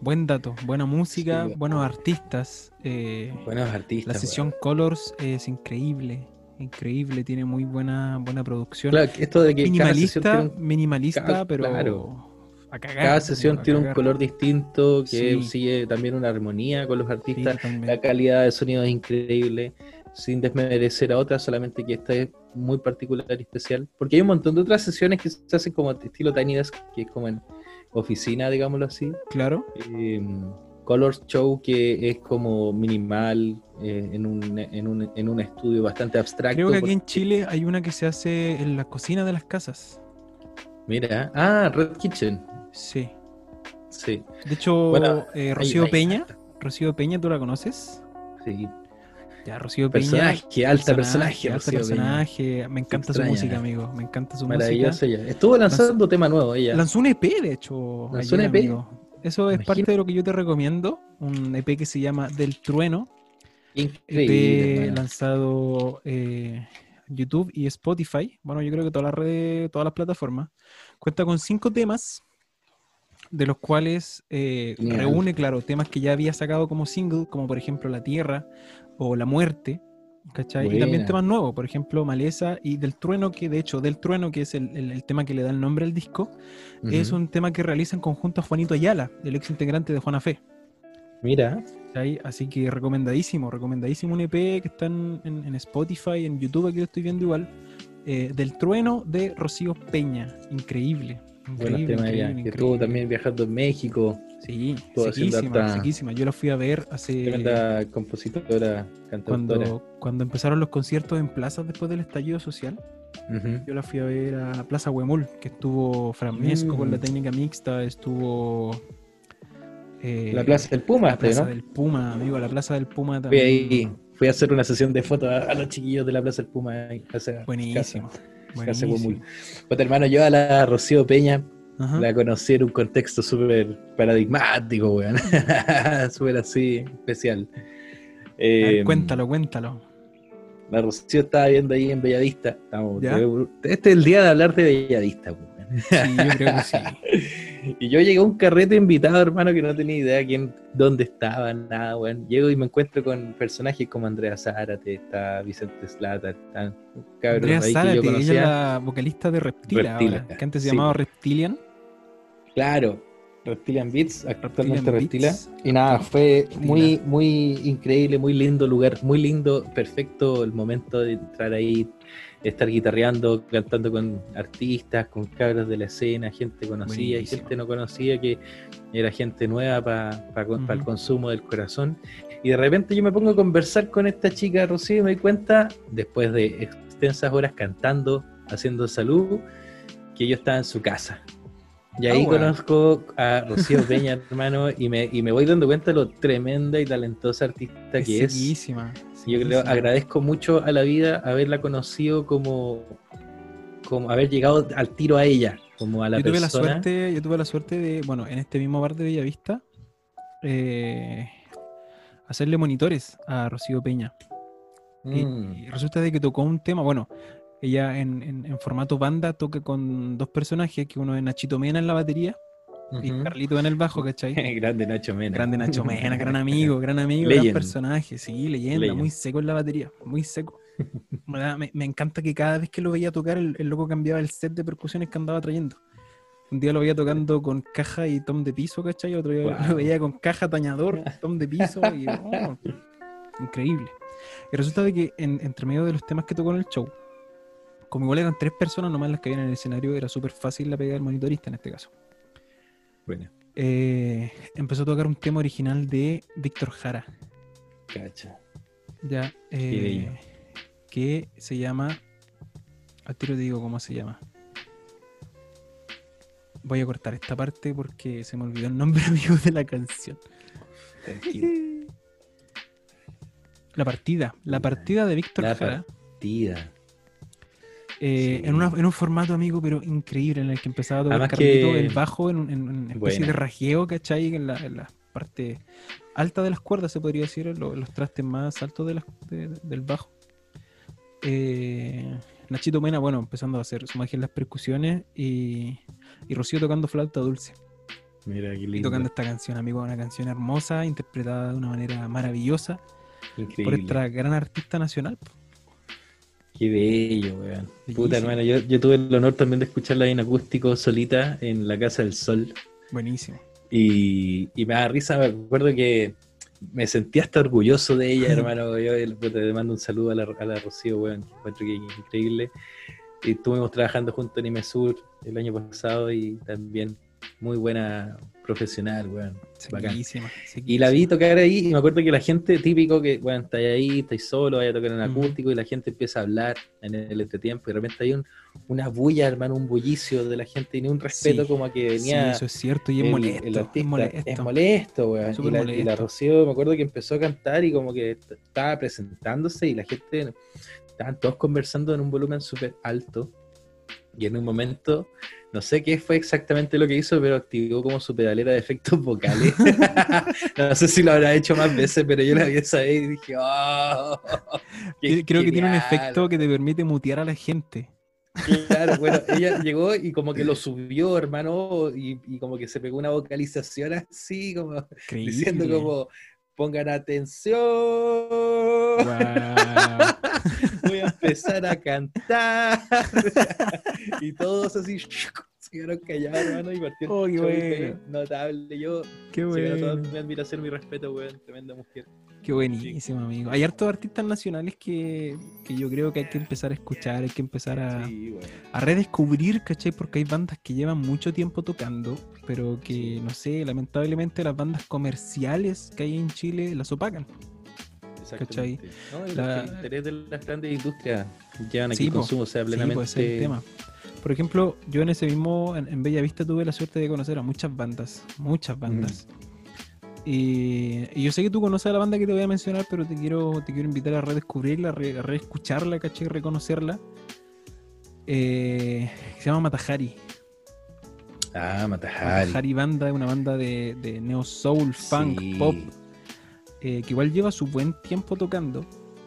buen dato, buena música, Sí, buenos artistas. eh, Buenos artistas. la sesión Colors es increíble, increíble, tiene muy buena, buena producción. Claro, esto de que cada sesión minimalista, tiene un- minimalista, cada- pero claro. a cagar, cada sesión a tiene un color distinto, que Sí. sigue también una armonía con los artistas. La calidad de sonido es increíble, sin desmerecer a otras, solamente que esta es muy particular y especial. Porque hay un montón de otras sesiones que se hacen como estilo Tiny Desk, que es como en oficina, digámoslo así. Claro, Eh, Color Show, que es como minimal, eh, en, un, en, un, en un estudio bastante abstracto. creo que aquí porque- en Chile hay una que se hace en la cocina de las casas. Mira, ah, Red Kitchen, Sí. sí. De hecho, Bueno, eh, Rocío ahí- Peña, Rocío Peña, ¿tú la conoces? Sí. Ya, Rocío Peña. Personaje, alta personaje, alta Rocío Peña. personaje. Me encanta su música, amigo. Me encanta su música. Maravillosa ella. Estuvo lanzando tema nuevo ella. Lanzó un EP, de hecho. Lanzó un EP. amigo. Eso es parte de lo que yo te recomiendo. Un EP que se llama Del Trueno. Increíble. EP lanzado eh, YouTube y Spotify. Bueno, yo creo que todas las redes, todas las plataformas. Cuenta con cinco temas, de los cuales eh, reúne, claro, temas que ya había sacado como single, como por ejemplo La Tierra o La Muerte. ¿Cachai? Y también temas nuevos, por ejemplo, Maleza y Del Trueno, que de hecho, Del Trueno, que es el, el- el tema que le da el nombre al disco, es un tema que realiza en conjunto a Juanito Ayala, el ex integrante de Juana Fe. Mira, ¿cachai? Así que recomendadísimo, recomendadísimo un EP que está en, en- en Spotify, en YouTube, aquí lo estoy viendo igual. eh, del trueno de Rocío Peña. Increíble. Increíble, Que estuvo también viajando en México. Sí, sequísima, sequísima. Yo la fui a ver hace. Tremenda compositora, cantautora. Cuando, cuando empezaron los conciertos en plazas después del estallido social, Ujú. yo la fui a ver a Plaza Huemul, que estuvo Framesco con la Mm. técnica mixta, estuvo. eh, La Plaza del Puma, la Plaza ¿no? del Puma, amigo, la Plaza del Puma Fui también. ahí, fui a hacer una sesión de fotos a, a los chiquillos de la Plaza del Puma. Buenísimo. casa- Pues hermano, yo a la Rocío Peña Ajá. la conocí en un contexto súper paradigmático, weón. súper así, especial. Ver, Eh, cuéntalo, cuéntalo. La Rocío estaba viendo ahí en Bellavista. Estamos- este es el día de hablar de Bellavista, weón. Sí, yo creo que sí. Y yo llegué a un carrete invitado, hermano, que no tenía idea quién, dónde estaba, nada, weón. Llego y me encuentro con personajes como Andrea Zárate, está Vicente Slata, están cabros Andrea ahí que yo ella conocía. es la vocalista de Reptila, Reptila, ahora, que antes se sí. llamaba Reptilian. Claro, Reptilian Beats, actualmente Reptilian Reptila. Beats. Y nada, fue Reptila. muy, muy increíble, muy lindo lugar, muy lindo, perfecto el momento de entrar ahí. Estar guitarreando, cantando con artistas, con cabros de la escena, gente conocida y Buenísimo. gente no conocida, que era gente nueva para el Ujú. consumo del corazón. Y de repente yo me pongo a conversar con esta chica Rocío y me doy cuenta, después de extensas horas cantando, haciendo salud, que yo estaba en su casa. Y ahí Ah, bueno. conozco a Rocío Peña, hermano, y me, y me voy dando cuenta de lo tremenda y talentosa artista que es. Yo creo, sequísima. agradezco mucho a la vida haberla conocido como, como haber llegado al tiro a ella, como a la yo tuve la suerte, yo tuve la suerte de, bueno, en este mismo bar de Bellavista, eh, hacerle monitores a Rocío Peña. Y- Mm, Y resulta de que tocó un tema, bueno, ella en, en- en formato banda toca con dos personajes, que uno es Nachito Mena en la batería y. Carlito en el bajo, ¿cachai? Grande Nacho Mena. Grande Nacho Mena, gran amigo, gran amigo, Legend. gran personaje, sí, leyenda, Legend. muy seco en la batería, muy seco. Me, da- me- me encanta que cada vez que lo veía tocar, el, el loco cambiaba el set de percusiones que andaba trayendo. Un día lo veía tocando con caja y tom de piso, ¿cachai? Otro día Wow. lo veía con caja, tañador, tom de piso y oh, increíble. Y resulta de que en- entre medio de los temas que tocó en el show, como igual eran tres personas nomás las que habían en el escenario, era súper fácil la pega del monitorista en este caso. Bueno, Eh, empezó a tocar un tema original de Víctor Jara, cacha. ya, eh, que se llama, al tiro te digo cómo se llama. Voy a cortar esta parte porque se me olvidó el nombre amigo de la canción. Tranquilo. La partida, la partida de Víctor La Jara. partida. Eh, Sí. en, una- en un formato, amigo, pero increíble, en el que empezaba a tocar que- el bajo en, en una especie de rajeo, ¿cachai? En la, en la parte alta de las cuerdas, se podría decir, en lo- en los trastes más altos de las- de- del bajo. Eh, Nachito Mena, bueno, empezando a hacer su magia en las percusiones y, y Rocío tocando flauta dulce. Mira qué Y lindo. tocando esta canción, amigo, una canción hermosa, interpretada de una manera maravillosa por esta gran artista nacional. Qué bello, weón. Puta, hermano, yo, yo tuve el honor también de escucharla en acústico solita en la Casa del Sol. Buenísimo. Y, y me da risa, me acuerdo que me sentía hasta orgulloso de ella, hermano. Yo le mando un saludo a la, a la Rocío, weón. que Encuentro que es increíble. Y estuvimos trabajando junto en Imesur el año pasado y también muy buena profesional, weón. Sequísima, Y la vi tocar ahí y me acuerdo que la gente, típico que, bueno, estáis ahí, estáis solo, vaya a tocar en acústico y la gente empieza a hablar en el entretiempo y de repente hay un, una bulla, hermano, un bullicio de la gente y ni un respeto Sí, como a que Sí, venía eso es cierto y es el, molesto. el artista. es molesto. Es molesto, weón. Y la, y la. Rocío, me acuerdo que empezó a cantar y como que estaba presentándose y la gente, estaban todos conversando en un volumen súper alto. Y en un momento, no sé qué fue exactamente lo que hizo, pero activó como su pedalera de efectos vocales. no sé si lo habrá hecho más veces, pero yo la vi esa vez y dije, ¡oh! Creo que tiene un genial". efecto que te permite mutear a la gente. Claro, bueno, ella llegó y como que lo subió, hermano, y, y como que se pegó una vocalización así, como diciendo como, pongan atención, voy a empezar a cantar. y todos así se quedaron callados, hermano, y partió el Oh, qué bueno. notable. Yo, Qué ganó toda bueno. mi admiración, mi respeto, weón, tremenda mujer. Qué buenísimo, amigo. Hay hartos artistas nacionales que, que yo creo que hay que empezar a escuchar, hay que empezar a, Sí, a redescubrir, ¿cachai? Porque hay bandas que llevan mucho tiempo tocando, pero que, no sé, lamentablemente las bandas comerciales que hay en Chile las opacan. ¿Cachai? No, y La- el interés de las grandes industrias llevan aquí consumo, o sea, Sí, plenamente. pues es el tema. Por ejemplo, yo en ese mismo, en, en Bella Vista tuve la suerte de conocer a muchas bandas, muchas bandas. Y, y yo sé que tú conoces a la banda que te voy a mencionar, pero te quiero, te quiero invitar a redescubrirla, a, re- a reescucharla, ¿cachai? Reconocerla. Eh, se llama Matajari. Ah, Matajari. Matajari Banda es una banda de, de neo soul, funk, Sí. pop, eh, que igual lleva su buen tiempo tocando.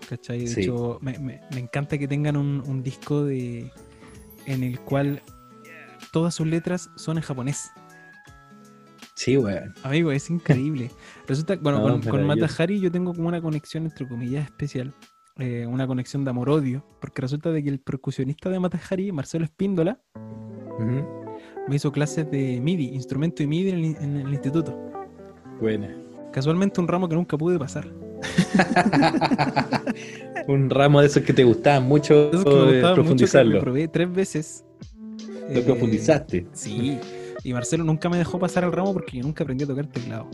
¿Cachai? De Sí. hecho, me, me- me encanta que tengan un, un disco de en el cual todas sus letras son en japonés. Sí, weón. Amigo, es increíble. Resulta, bueno, No, con, con yo tengo como una conexión entre comillas especial. eh, una conexión de amor-odio. Porque resulta de que el percusionista de Matajari, Marcelo Espíndola, me hizo clases de MIDI, instrumento y MIDI en el, en el instituto. Buena. Casualmente un ramo que nunca pude pasar. Un ramo de esos que te gustaban mucho Esos que me eh, gustaban mucho, que profundizarlo. lo probé tres veces. Lo Eh, profundizaste. Sí. Y Marcelo nunca me dejó pasar el ramo porque yo nunca aprendí a tocar teclado.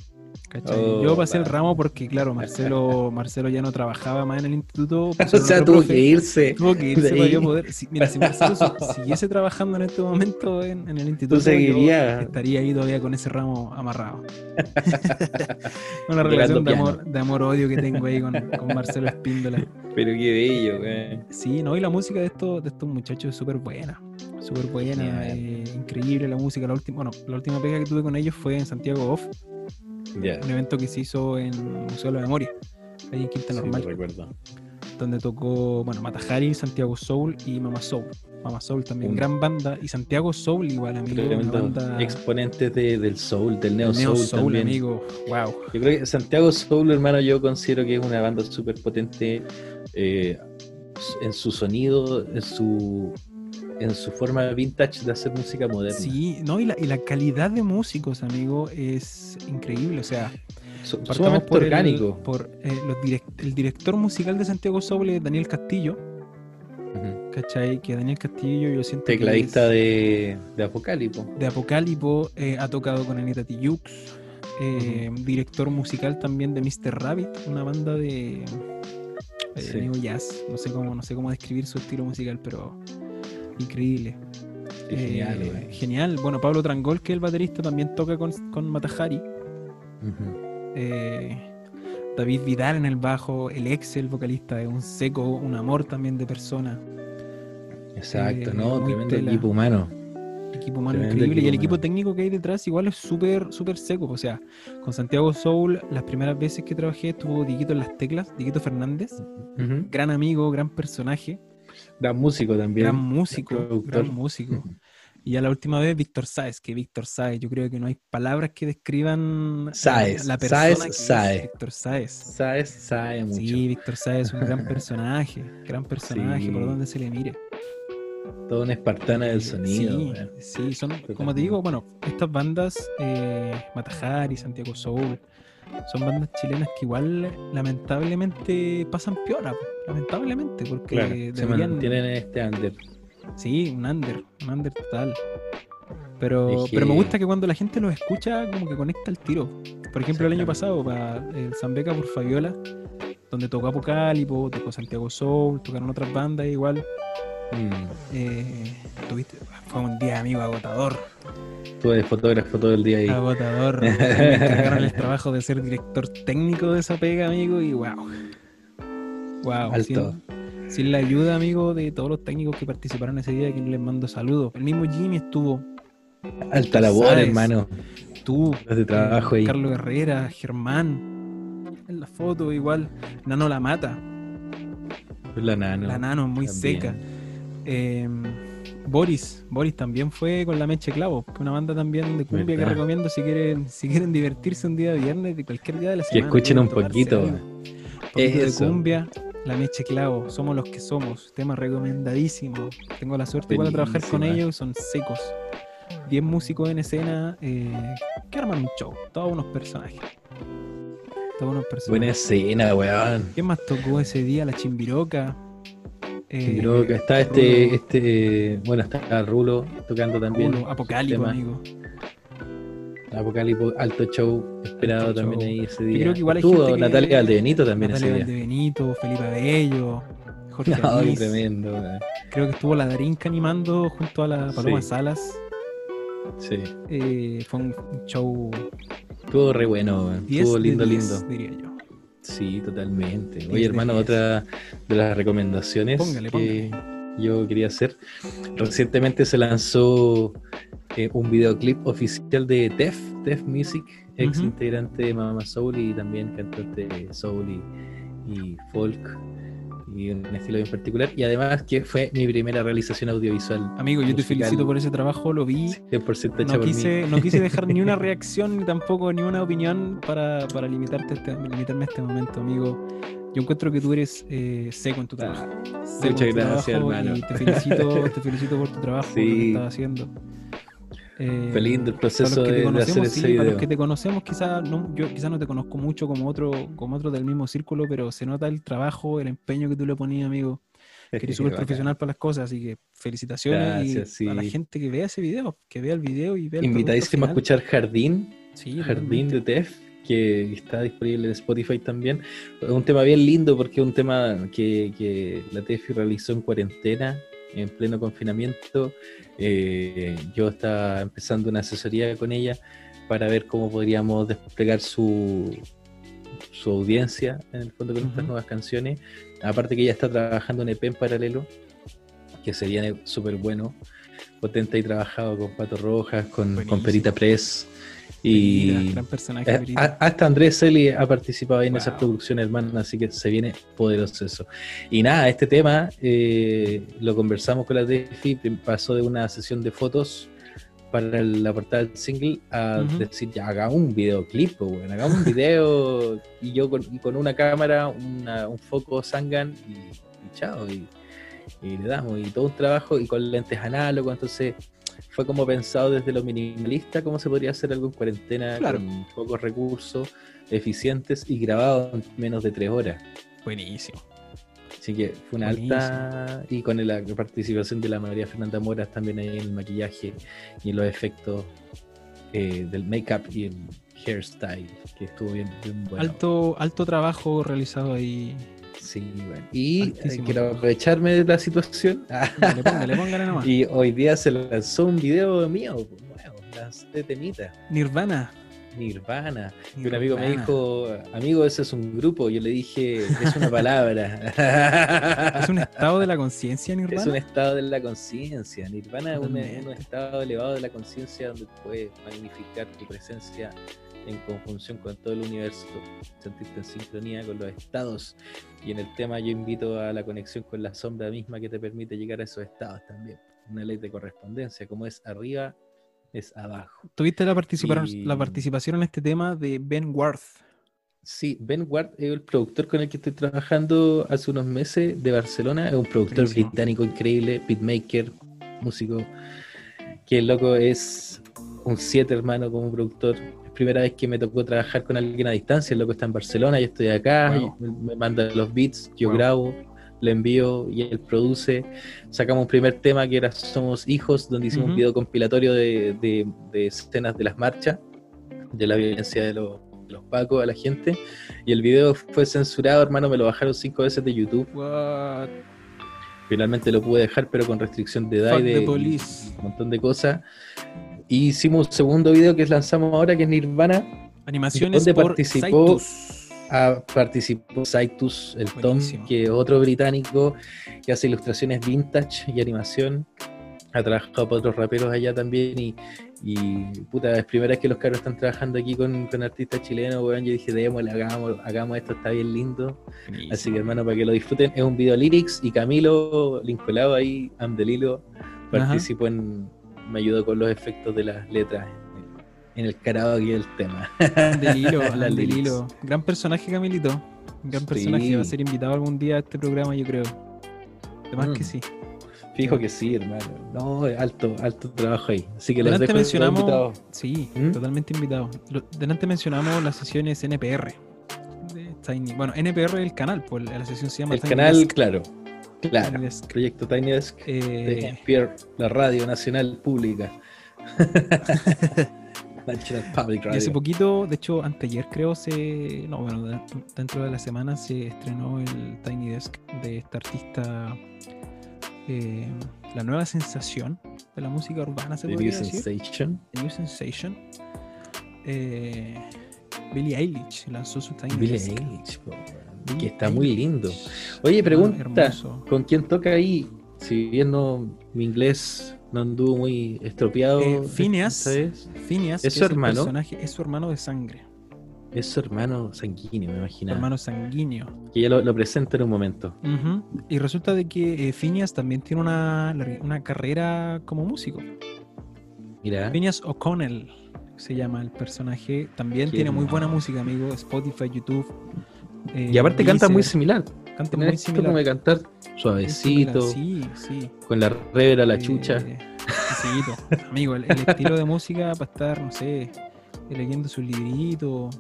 Oh, yo pasé el claro. ramo porque, claro, Marcelo, Marcelo ya no trabajaba más en el instituto. O sea, tuvo profe. que irse. Tuvo que irse para yo poder. si- mira, si Marcelo si- siguiese trabajando en este momento en, en el instituto, yo seguirías. estaría ahí todavía con ese ramo amarrado. Una relación de amor, de amor-odio que tengo ahí con, con Marcelo Espíndola. Pero qué bello, güey. Sí, no, y la música de estos, de estos muchachos es súper buena. Súper buena, eh, increíble la música. La última, bueno, la última pega que tuve con ellos fue en Santiago Off, Un evento que se hizo en Museo de la Memoria, ahí en Quinta Sí, Normal. lo recuerdo. donde tocó, bueno, Matajari, Santiago Soul y Mama Soul. Mama Soul también, Un- gran banda. Y Santiago Soul igual, amigo. Banda exponentes de- del soul, del neo, Neo soul, Soul, también. amigo. Wow. Yo creo que Santiago Soul, hermano, yo considero que es una banda súper potente eh, en su sonido, en su en su forma vintage de hacer música moderna. Sí, no, y la, y la calidad de músicos, amigo, es increíble. O sea, Su- partamos sumamente por, el, orgánico. por eh, los direct- el director musical de Santiago Soul es Daniel Castillo. ¿Cachai? Que Daniel Castillo yo siento que Tecladista es de, de Apocalipso. de Apocalipo, eh, ha tocado con Anita Tijoux, eh, director musical también de Mr. Rabbit, una banda de Sí. neo jazz, no sé cómo, no sé cómo describir su estilo musical, pero increíble. Sí, genial, Eh, genial. Bueno, Pablo Trangol, que es el baterista, también toca con, con Matajari. Eh, David Vidal en el bajo, el ex, el vocalista, es un seco, un amor también de persona. Exacto, Eh, ¿no? Tremendo tela. equipo humano. equipo humano Tremendo increíble y el equipo técnico que hay detrás igual es súper súper seco o sea con Santiago Soul las primeras veces que trabajé estuvo Dieguito en las teclas Dieguito Fernández gran amigo gran personaje Gran músico también. gran músico gran músico y ya la última vez Víctor Sáez que Víctor Sáez yo creo que no hay palabras que describan Sáez, la persona Sáez, que es Sáez. Víctor Sáez Sabes, sabe mucho. sí Víctor Sáez es un gran personaje gran personaje Sí. por donde se le mire Toda una espartana del sonido. Sí, sí, son, como te digo, bueno, estas bandas, eh, Matajari, Santiago Soul, son bandas chilenas que igual lamentablemente pasan piola, lamentablemente, porque Claro, se deberían... mantienen en este under. Sí, un under, un under total. Pero, pero me gusta que cuando la gente los escucha, como que conecta el tiro. Por ejemplo, el año pasado, para el Zambeca por Fabiola, donde tocó Apocalipo, tocó Santiago Soul, tocaron otras bandas igual. Mm. Eh, tuviste, fue un día, amigo, agotador. Estuve de fotógrafo todo el día ahí. Agotador. Me el trabajo de ser director técnico de esa pega, amigo, y wow. Wow. Alto. Sin, sin la ayuda, amigo, de todos los técnicos que participaron ese día, que les mando saludos. El mismo Jimmy estuvo. Alta labor, Sabes. hermano. Tú, de trabajo eh, ahí. Carlos Herrera, Germán. En la foto, igual. Nano La Mata. La nano. La Nano, muy también. seca. Eh, Boris, Boris también fue con la Meche Clavo, que una banda también de cumbia que recomiendo si quieren, si quieren divertirse un día de viernes, de cualquier día de la Que semana. escuchen un poquito. Un poquito de cumbia, la Meche Clavo, somos los que somos, tema recomendadísimo. Tengo la suerte igual de trabajar con ellos, son secos. 10 músicos en escena eh, que arman un show, todos unos personajes. Todos unos personajes. Buena escena, weón. ¿Quién más tocó ese día? La Chimbiroca. Eh, Creo que está este, Rulo. este, bueno, está Rulo tocando también. Rulo, amigo. Apocalipso, alto show, esperado Alto también show. ahí ese día. creo que igual hay Estuvo gente que- Natalia Valdebenito también Natalia ese día. Valdebenito, Felipe Bello, Jorge No, Anís. tremendo. Creo que estuvo la Darinka animando junto a la Paloma Sí. Salas. Sí, Eh, fue un show estuvo re bueno. 10 Estuvo lindo, 10, lindo. diría yo. Sí, totalmente. Oye, hermano, 10. otra de las recomendaciones Póngale, que yo quería hacer. Recientemente se lanzó eh, un videoclip oficial de Def, Def Music, ex integrante de Mama Soul y también cantante de soul y, y folk y un estilo bien particular. Y además que fue mi primera realización audiovisual. Amigo, yo te Musical. felicito por ese trabajo, lo vi. 100% hecha No por mí. quise, no quise dejar ni una reacción ni tampoco ni una opinión para, para limitarte este, limitarme a este momento, amigo. Yo encuentro que tú eres eh, seco en tu trabajo. Seco Muchas gracias, trabajo hermano. Y te felicito, te felicito por tu trabajo, por lo que Sí. estás haciendo. Eh, Fue lindo el para los proceso de, de hacer sí, ese para los video. que te conocemos, quizás no, yo quizás no te conozco mucho como otro, como otro del mismo círculo, pero se nota el trabajo, el empeño que tú le ponías, amigo. Que eres súper profesional para las cosas, así que felicitaciones Gracias, y a la sí. gente que vea ese video, que vea el video y vea el Invitadísimo a escuchar Jardín. Sí, Jardín totalmente. de Tef, que está disponible en Spotify también. Es un tema bien lindo porque es un tema que, que la Tefi realizó en cuarentena, en pleno confinamiento. Eh, yo estaba empezando una asesoría con ella para ver cómo podríamos desplegar su, su audiencia en el fondo con estas nuevas canciones. Aparte que ella está trabajando en EP en paralelo, que se viene súper bueno, potente y trabajado con Pato Rojas, con. Perita Press. Y gran personaje, eh, a- hasta Andrés Celi ha participado ahí en esas Wow. producciones, hermano, así que se viene poderoso eso. Y nada, este tema eh, lo conversamos con la Defi, pasó de una sesión de fotos para la portada del single a Ujú. decir, ya hagamos un videoclip, bueno, hagamos un video y yo con, con una cámara, una- un foco Sangan y, y chao, y, y le damos, y todo un trabajo y con lentes análogos, entonces fue como pensado desde lo minimalista, cómo se podría hacer algo en cuarentena Claro. con pocos recursos, eficientes y grabado en menos de tres horas. Buenísimo. Así que fue una Buenísimo. alta. Y con la participación de la María Fernanda Moras también ahí en el maquillaje y en los efectos eh, del make-up y el hairstyle, que estuvo bien, bien bueno. Alto, alto trabajo realizado ahí. Sí, bueno. Y eh, Altísimo quiero aprovecharme de la situación. Dale, póngale, póngale nomás. y hoy día se lanzó un video mío, pues, nuevo, lancé temita. Nirvana. Nirvana. Y un amigo me Nirvana. dijo, amigo, ese es un grupo. Yo le dije, es una palabra. ¿Es un estado de la conciencia, Nirvana? Es un estado de la conciencia. Nirvana es un, un estado elevado de la conciencia donde puedes magnificar tu presencia en conjunción con todo el universo, sentirte en sincronía con los estados. Y en el tema yo invito a la conexión con la sombra misma que te permite llegar a esos estados también. Una ley de correspondencia, como es arriba, es abajo. Tuviste la, participaron- Y- la participación en este tema de Ben Worth. Sí, Ben Ward es el productor con el que estoy trabajando hace unos meses de Barcelona. Es un productor Buenísimo. británico increíble, beatmaker, músico. Que el loco es un siete hermano como productor. Primera vez que me tocó trabajar con alguien a distancia. El loco está en Barcelona, yo estoy acá. Wow. me, manda los beats, yo Wow. grabo, le envío y él produce. Sacamos un primer tema que era Somos Hijos, donde hicimos un video compilatorio de, de- de escenas de las marchas, de la violencia de los, de los pacos a la gente. Y el video fue censurado, hermano, me lo bajaron cinco veces de YouTube. What? Finalmente lo pude dejar, pero con restricción de edad Fuck y de un montón de cosas. Y hicimos un segundo video que lanzamos ahora, que es Nirvana. Animaciones ¿Dónde por participó? Saitus. Ah, participó Saitus, el Tom, Buenísimo. que es otro británico que hace ilustraciones vintage y animación. Ha trabajado para otros raperos allá también y, y puta, es primera vez que los carros están trabajando aquí con, con artistas chilenos, weón. Yo dije, démosle, hagamos, hagamos esto, está bien lindo. Así que hermano, para que lo disfruten, es un video lyrics y Camilo Lincolado ahí, Amdelilo, participó en, me ayudó con los efectos de las letras en el karaoke del tema. Del hilo, del hilo. Gran personaje, Camilito. Gran Sí. personaje. Va a ser invitado algún día a este programa, yo creo. Además que Mm. sí. Fijo que sí, hermano. No, alto, alto trabajo ahí. Así que los Delante dejo mencionamos. invitados. Sí, ¿Mm? totalmente invitado. Delante mencionamos las sesiones NPR. de Tiny. Bueno, NPR es el canal, pues la sesión se llama El Tiny canal, Desk. claro. Claro. Tiny Desk. Proyecto Tiny Desk de Eh, NPR, la radio nacional pública. Y hace poquito, de hecho, anteayer creo, se. No, bueno, de- dentro de la semana se estrenó el Tiny Desk de esta artista. eh, la nueva sensación de la música urbana, se The podría New decir. Sensation. The New Sensation. Eh, Billie Eilish lanzó su Tiny Billie Desk. Eilish, que está muy lindo. Oye, Ah, pregunta, hermoso. ¿con quién toca ahí? Si bien no, mi inglés no anduvo muy estropeado. Eh, Phineas. vez, Phineas ¿Es su hermano? personaje- es su hermano de sangre, Es su hermano sanguíneo, me su imaginaba. hermano sanguíneo. Que ya lo, lo presenta en un momento. Y resulta de que eh, Phineas también tiene una, una carrera como músico. Mira, Phineas O'Connell se llama el personaje. También Qué tiene muy buena música, amigo. Spotify, YouTube. Eh, y aparte canta muy similar. Canta muy similar. como de cantar suavecito, Sí, sí. con la revera, la Eh, chucha. amigo, el, el estilo de música para estar, no sé, leyendo su librito.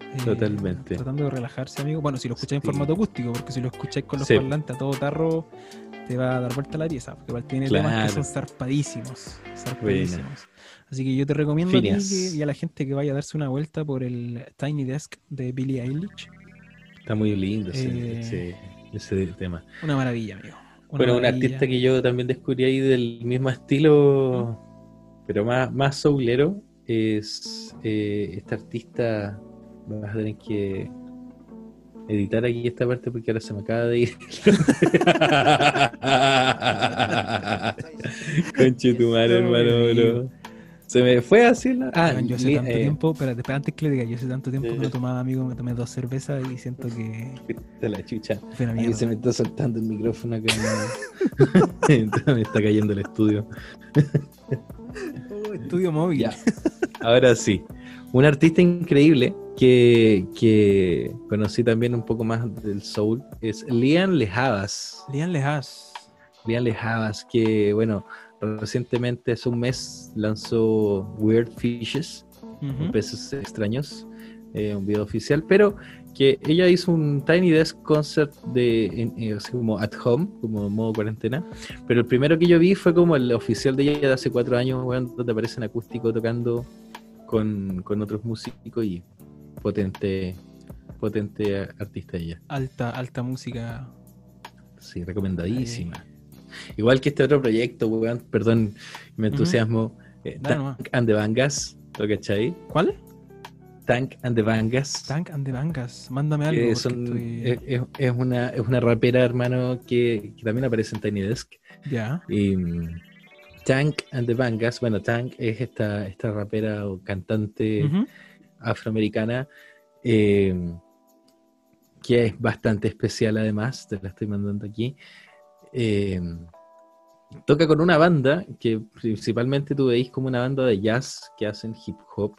eh, Totalmente. Tratando de relajarse, amigo. Bueno, si lo escucháis Sí. en formato acústico, porque si lo escucháis con los Sí. parlantes a todo tarro, te va a dar vuelta la pieza. Porque tiene temas Claro. que son zarpadísimos. Zarpadísimos. Así que yo te recomiendo a ti que- y a la gente que vaya a darse una vuelta por el Tiny Desk de Billie Eilish. Está muy lindo ese, Eh. ese, ese tema. Una maravilla, amigo. Una bueno, un artista que yo también descubrí ahí del mismo estilo, pero más, más soulero, es eh, este artista. Vas a tener que editar aquí esta parte porque ahora se me acaba de ir. Conche tu madre, No, hermano, bro. Se me fue así la. Ah, yo hace tanto eh, tiempo, espérate, antes que le diga, yo hace tanto tiempo que no tomaba, amigo, me tomé dos cervezas y siento que de la chucha. mierda. se me está soltando el micrófono acá. me está cayendo el estudio. Oh, estudio móvil. Ya. Ahora sí. Un artista increíble que, que conocí también un poco más del soul es Liam Lejavas. Lian Lejas. Liam Lejavas, que bueno, recientemente hace un mes lanzó Weird Fishes, Ujú. peces extraños, eh, un video oficial, pero que ella hizo un Tiny Desk concert de en- eh, así como at home, como modo cuarentena. Pero el primero que yo vi fue como el oficial de ella de hace cuatro años, weón, donde aparece en acústico tocando con, con otros músicos y potente, potente artista ella. Alta, alta música. Sí, recomendadísima. Igual que este otro proyecto, weón, perdón, me entusiasmo. eh. Tank and the Bangas, ¿lo cachai? ¿Cuál? Tank and the Bangas. Tank and the Bangas. Mándame algo. son- estoy- es, es- una, es una rapera, hermano, que, que también aparece en Tiny Desk. Ya. Y mm, Tank and the Bangas, bueno, Tank es esta, esta rapera o cantante afroamericana eh, que es bastante especial además, te la estoy mandando aquí. Eh, toca con una banda que principalmente tú veis como una banda de jazz que hacen hip hop.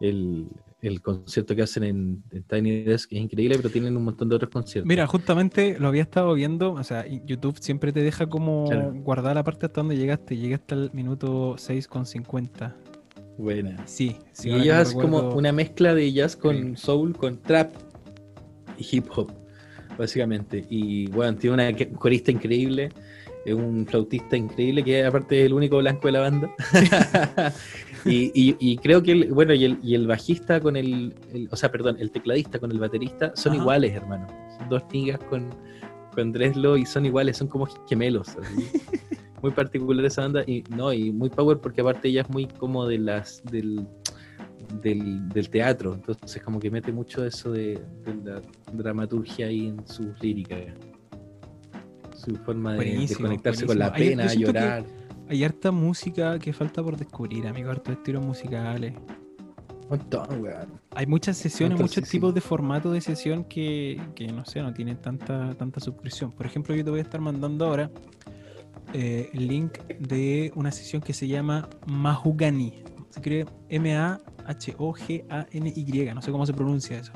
El, el concierto que hacen en, en Tiny Desk es increíble, pero tienen un montón de otros conciertos. Mira, justamente lo había estado viendo. O sea, YouTube siempre te deja como Claro. guardar la parte hasta donde llegaste. Llegué hasta el minuto 6,50. buena. Sí, sí. y me es como una mezcla de jazz con Sí. soul, con trap y hip hop, básicamente. Y bueno, tiene una corista increíble, es un flautista increíble que aparte es el único blanco de la banda. y, y- y creo que, el, bueno, y el, y el bajista con el, el- o sea, perdón, el tecladista con el baterista son Ajá. iguales, hermano. Son dos niggas con, con Dreslo y son iguales, son como gemelos. así. muy particular esa banda y no y muy power porque aparte ella es muy como de las del del, del teatro entonces como que mete mucho eso de, de la dramaturgia ahí en sus líricas su forma de, conectarse con la pena llorar Hay harta música que falta por descubrir, amigo. Hartos estilos musicales. montón Hay muchas sesiones, Entonces, muchos sí. tipos de formato de sesión que, que, no sé, no tienen tanta, tanta suscripción. Por ejemplo, yo te voy a estar mandando ahora eh, el link de una sesión que se llama Mahugani. Escribe M-A-H-O-G-A-N-Y. No sé cómo se pronuncia eso.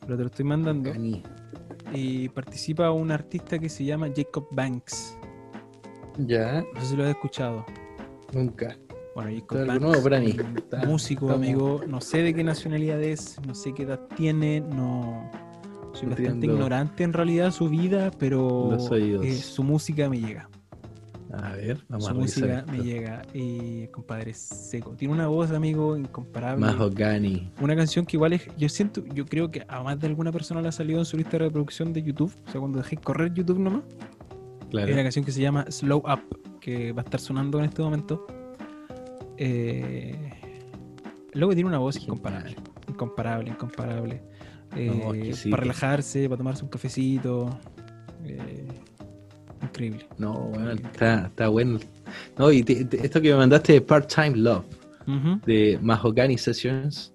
Pero te lo estoy mandando. Y participa un artista que se llama Jacob Banks. ya No sé si lo has escuchado. nunca Bueno, Jacob Banks, nuevo para mí. músico, estamos- amigo. No sé de qué nacionalidad es, no sé qué edad tiene, no. Soy bastante ignorante en realidad su vida, pero eh, su música me llega. A ver vamos su a música esto. me llega. Y compadre, es seco. Tiene una voz, amigo, incomparable. Mahogany Una canción que igual es, yo siento, yo creo que a más de alguna persona le ha salido en su lista de reproducción de YouTube. O sea, cuando dejé correr YouTube nomás. claro Hay una canción que se llama Slow Up, que va a estar sonando en este momento. Eh, luego tiene una voz incomparable. Incomparable, incomparable. Eh, para relajarse, para tomarse un cafecito. Eh, increíble. no bueno está, está bueno no y te- te- esto que me mandaste de Part-Time Love Ujú. de Mahogany Sessions,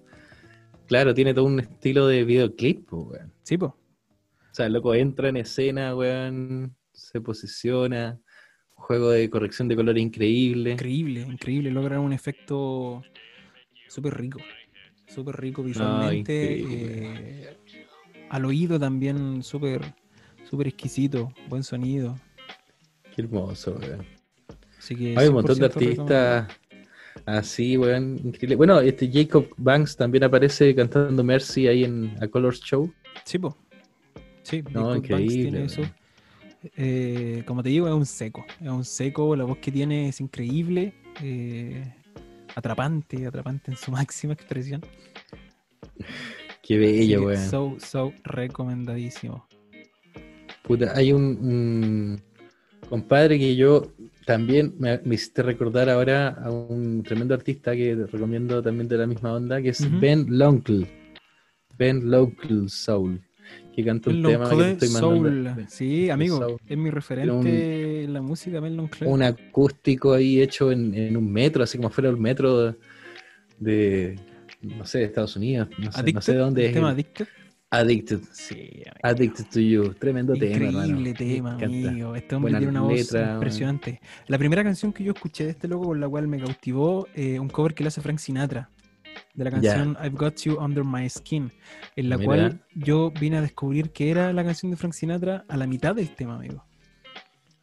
claro, tiene todo un estilo de videoclip, weón. Sí, po. O sea, el loco entra en escena, weón, se posiciona, juego de corrección de color increíble. Increíble, increíble. Logra un efecto súper rico. Súper rico visualmente. eh, al oído también súper súper exquisito. Buen sonido. Qué hermoso, weón. Así que Hay un montón de 100% recomendado. artistas así, weón, increíble. Bueno, este Jacob Banks también aparece cantando Mercy ahí en A Colors Show. Sí, po. Sí, No, Jacob Banks increíble, tiene eso. Eh, como te digo, es un seco. Es un seco, la voz que tiene es increíble. eh, atrapante, atrapante en su máxima expresión. Qué bello, weón. So, so recomendadísimo. Puta, hay un, un compadre que yo también me, me hiciste recordar ahora a un tremendo artista que recomiendo también de la misma onda, que es. Ben Lonkel. Ben Lonkel Soul, que canta un El tema que te estoy Soul. mandando. Sí, amigo, Soul. es mi referente en la música, Ben Loncle. Un acústico ahí hecho en, en un metro, así como fuera un metro de, no sé, de Estados Unidos, no sé, no sé de dónde el es. tema el- Addicted. Addicted. Sí, amigo. Addicted to You. Tremendo tema. Increíble tema, amigo. Este hombre tiene una voz letra, impresionante. La primera canción que yo escuché de este loco, con la cual me cautivó, eh, un cover que le hace Frank Sinatra, de la canción I've Got You Under My Skin, en la Mira. cual yo vine a descubrir que era la canción de Frank Sinatra a la mitad del tema, amigo.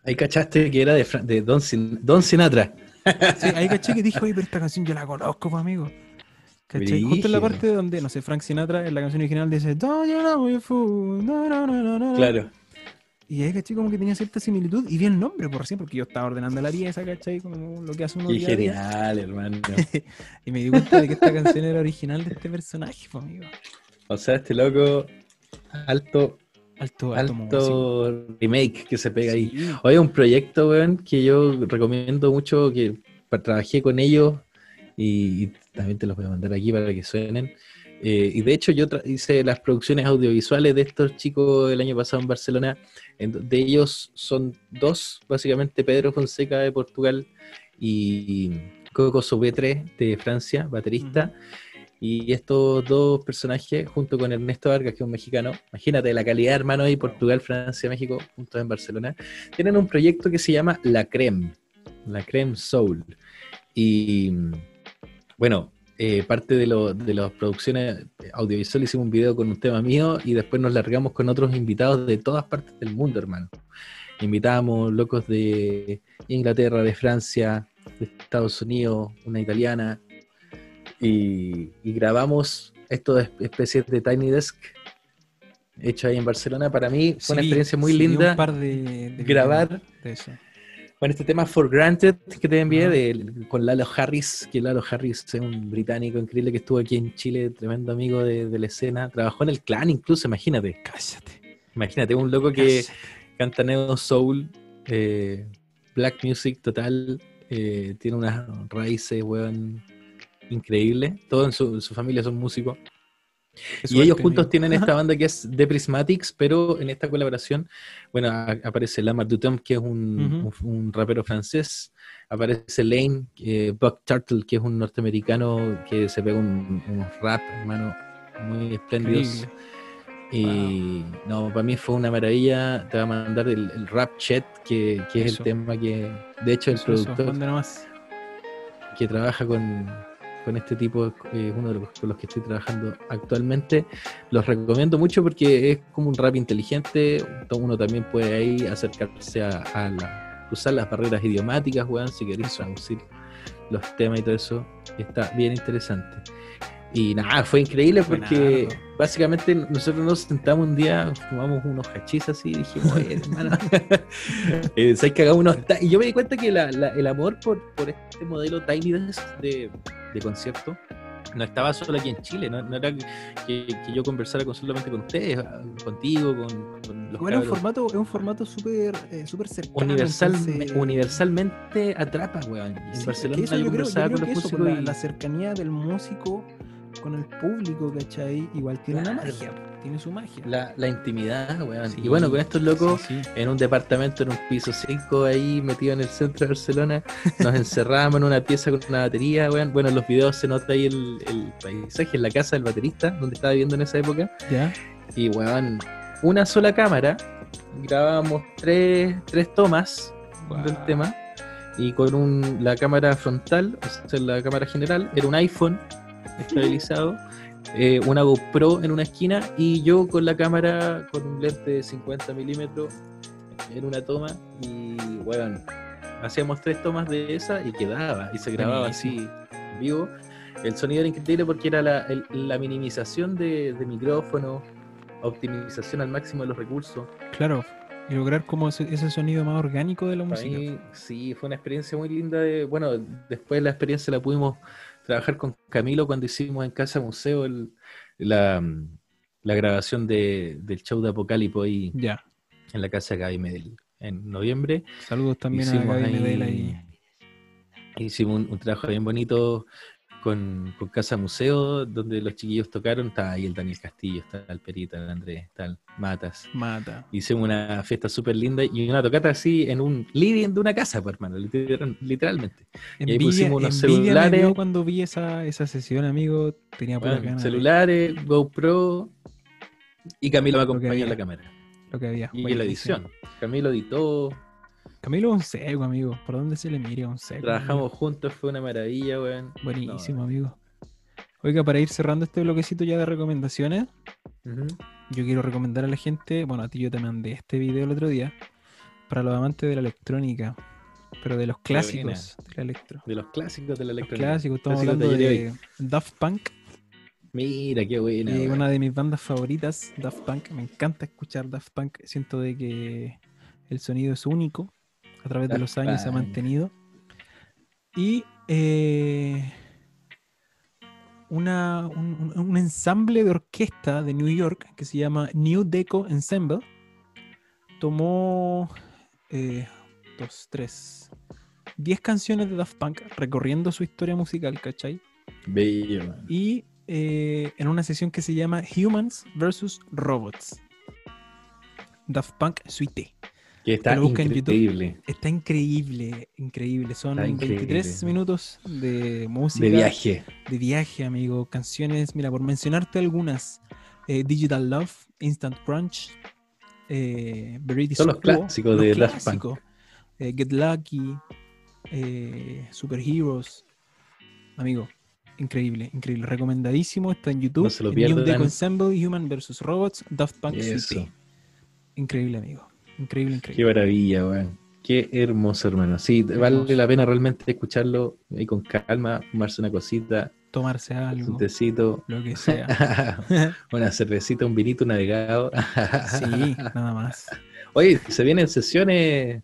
Ahí cachaste que era de, Fra- de Don, Sin- Don Sinatra. Sí, ahí caché que dije, oye, pero esta canción yo la conozco, pues, amigo. ¿Cachai? Justo en la parte donde, no sé, Frank Sinatra en la canción original dice, Don't you know you fool, no, no, no, no, no". Claro. Y ahí, ¿cachai? Como que tenía cierta similitud. Y vi el nombre por recién, porque yo estaba ordenando la pieza, ¿cachai? Como lo que hace uno Qué día a día. genial, hermano. Y me di cuenta de que esta canción era original de este personaje, pues, amigo. O sea, este loco, alto, Alto, alto, remake que se pega ahí. Hoy un proyecto, weón, que yo recomiendo mucho, que trabajé con ellos y también te los voy a mandar aquí para que suenen. Eh, y de hecho yo hice las producciones audiovisuales de estos chicos el año pasado en Barcelona. En de ellos son dos, básicamente Pedro Fonseca de Portugal y Coco Sobé3 de Francia, baterista. Y estos dos personajes, junto con Ernesto Vargas, que es un mexicano, imagínate la calidad, hermano, ahí Portugal, Francia, México, juntos en Barcelona, tienen un proyecto que se llama La Creme, La Creme Soul. Y bueno, eh, parte de, lo- de las producciones audiovisuales hicimos un video con un tema mío y después nos largamos con otros invitados de todas partes del mundo, hermano. Invitamos locos de Inglaterra, de Francia, de Estados Unidos, una italiana, y, y grabamos estas especies de Tiny Desk hecho ahí en Barcelona. Para mí fue una experiencia muy sí, linda Un par de, de grabar videos de eso. Con este tema For Granted que te envié de- con Lalo Harris, que Lalo Harris es un británico increíble que estuvo aquí en Chile, tremendo amigo de, de la escena. Trabajó en el clan incluso, imagínate. Cállate. Imagínate, un loco que cállate. canta neo soul, eh, black music total, eh, tiene unas raíces, weón, increíbles. En su, en su familia son músicos. Y ellos juntos tienen esta banda que es The Prismatics, pero en esta colaboración, bueno, a- aparece Lamar Dutom, que es un, un- un rapero francés, aparece Lane, eh, Buck Turtle, que es un norteamericano que se pega un, un rap, hermano, muy espléndidos. Y no, para mí fue una maravilla. Te va a mandar el, el rap chat, que, que es Eso. el tema que, de hecho, el Eso, eso, productor nomás. que trabaja con, con este tipo, es uno de los con los que estoy trabajando actualmente. Los recomiendo mucho porque es como un rap inteligente. Uno también puede ahí acercarse a, a la- cruzar las barreras idiomáticas, weón, si queréis traducir los temas y todo eso. Está bien interesante. Y nada, fue increíble porque Buenardo. básicamente nosotros nos sentamos un día, fumamos unos hachís así y dijimos, oye, hermano, eh, ¿sabes que hagamos unos ta-?" Y yo me di cuenta que la- la- el amor por, por este modelo Tiny Desk de, de concierto no estaba solo aquí en Chile, no, no era que, que yo conversara con, solamente con ustedes, ah, contigo, con, con los Igual es un formato, es un formato súper eh, súper cercano. Universal, entonces- universalmente atrapa, weón. En Barcelona eso yo yo creo, yo conversaba creo con los músicos la, y- la cercanía del músico con el público, ¿cachai? Igual tiene una magia, tiene su magia. la, la intimidad, weón. Sí, y bueno, con estos locos sí, sí. en un departamento en un piso 5 ahí metido en el centro de Barcelona. Nos encerramos en una pieza con una batería, weón. Bueno, en los videos se nota ahí el, el paisaje en la casa del baterista, donde estaba viviendo en esa época. ¿Ya? Y weón, una sola cámara, grabábamos tres, tres tomas del tema. Y con un, la cámara frontal, o sea, la cámara general, era un iPhone estabilizado, eh, una GoPro en una esquina y yo con la cámara con un lente de 50 milímetros en una toma y, weón, hacíamos tres tomas de esa y quedaba, y se grababa así en vivo. El sonido era increíble porque era la, el- la minimización de, de micrófono, optimización al máximo de los recursos. Claro, y lograr como ese, ese sonido más orgánico de la Para música. mí, sí, fue una experiencia muy linda. De, bueno, después la experiencia la pudimos trabajar con Camilo cuando hicimos en Casa Museo el- la, la grabación de, del show de Apocalipo ahí Ya. en la casa de Gaby Medel en noviembre. Saludos también a Gaby ahí- Medel ahí. Hicimos un, un trabajo bien bonito con, con Casa Museo, donde los chiquillos tocaron. Está ahí el Daniel Castillo, está el Perita, el Andrés, está el Matas. Mata. Hicimos una fiesta súper linda y una tocata así en un living de una casa, pues, hermano, literal- literalmente. Y ahí pusimos unos celulares. dio cuando vi esa, esa sesión, amigo. Tenía Bueno, ganas de celulares, GoPro y Camilo me acompañó en la cámara. lo que había. Y en la edición. Camilo editó, Camilo es un seco, amigo. ¿Por dónde se le mire un seco? trabajamos juntos, fue una maravilla, weón. Buenísimo, No, amigo. Oiga, para ir cerrando este bloquecito ya de recomendaciones, yo quiero recomendar a la gente, bueno, a ti yo te mandé este video el otro día, para los amantes de la electrónica, pero de los clásicos de la electro. De los clásicos de la Los electrónica. clásicos, estamos Clásicos hablando de Daft Punk, Mira, qué buena. y una de mis bandas favoritas, Daft Punk. Me encanta escuchar Daft Punk, siento de que el sonido es único, a través de los años se ha mantenido. Y eh, una, un, ensamble de orquesta de New York que se llama New Deco Ensemble tomó eh, dos, tres, diez canciones de Daft Punk recorriendo su historia musical, ¿cachai? Bello. Y eh, en una sesión que se llama Humans versus Robots. Daft Punk Suite. Que está en increíble. Está increíble, increíble. Son increíble. 23 minutos de música. De viaje. de viaje, amigo. Canciones, mira, por mencionarte algunas: eh, Digital Love, Instant Crunch, eh, Verity Son los clásicos los de Daft Punk. eh, Get Lucky, eh, Superheroes. Amigo, increíble, increíble. Recomendadísimo. Está en YouTube. No se lo New Deco pierdan. Ensemble, Human vs. Robots, Daft Punk. Suite. Increíble, amigo. Increíble, Qué increíble. maravilla, weón. Qué hermoso, hermano. Sí, vale la pena realmente escucharlo ahí con calma, fumarse una cosita, Tomarse un algo, tecito, lo que sea. una cervecita, un vinito navegado. sí, nada más. Oye, se vienen sesiones.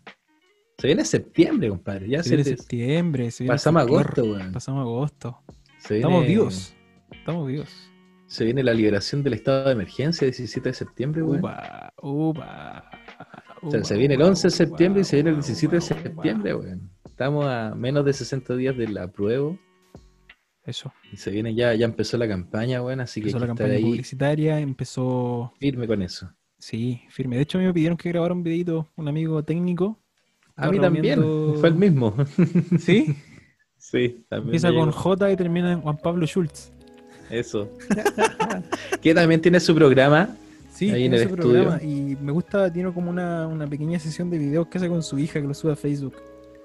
Se viene septiembre, compadre. Ya Se se, viene septiembre, se viene pasamos agosto, weón. Pasamos agosto. Se Estamos vivos. Estamos vivos. Se viene la liberación del estado de emergencia 17 de septiembre, weón. Upa, upa. O sea, upa, se viene el upa, 11 de septiembre y se viene el upa, 17 de septiembre, weón. Estamos a menos de 60 días del apruebo Eso. y se viene ya, ya empezó la campaña, weón, así que Empezó la campaña ahí publicitaria, empezó. firme con eso. Sí, firme. De hecho, a mí me pidieron que grabara un videito, un amigo técnico. A mí también, fue el mismo. Sí, sí, también. empieza con. J y termina en Juan Pablo Schultz. Eso. que también tiene su programa. Sí, Ahí en el estudio. programa. Y me gusta, tiene como una, una pequeña sesión de videos que hace con su hija que lo sube a Facebook.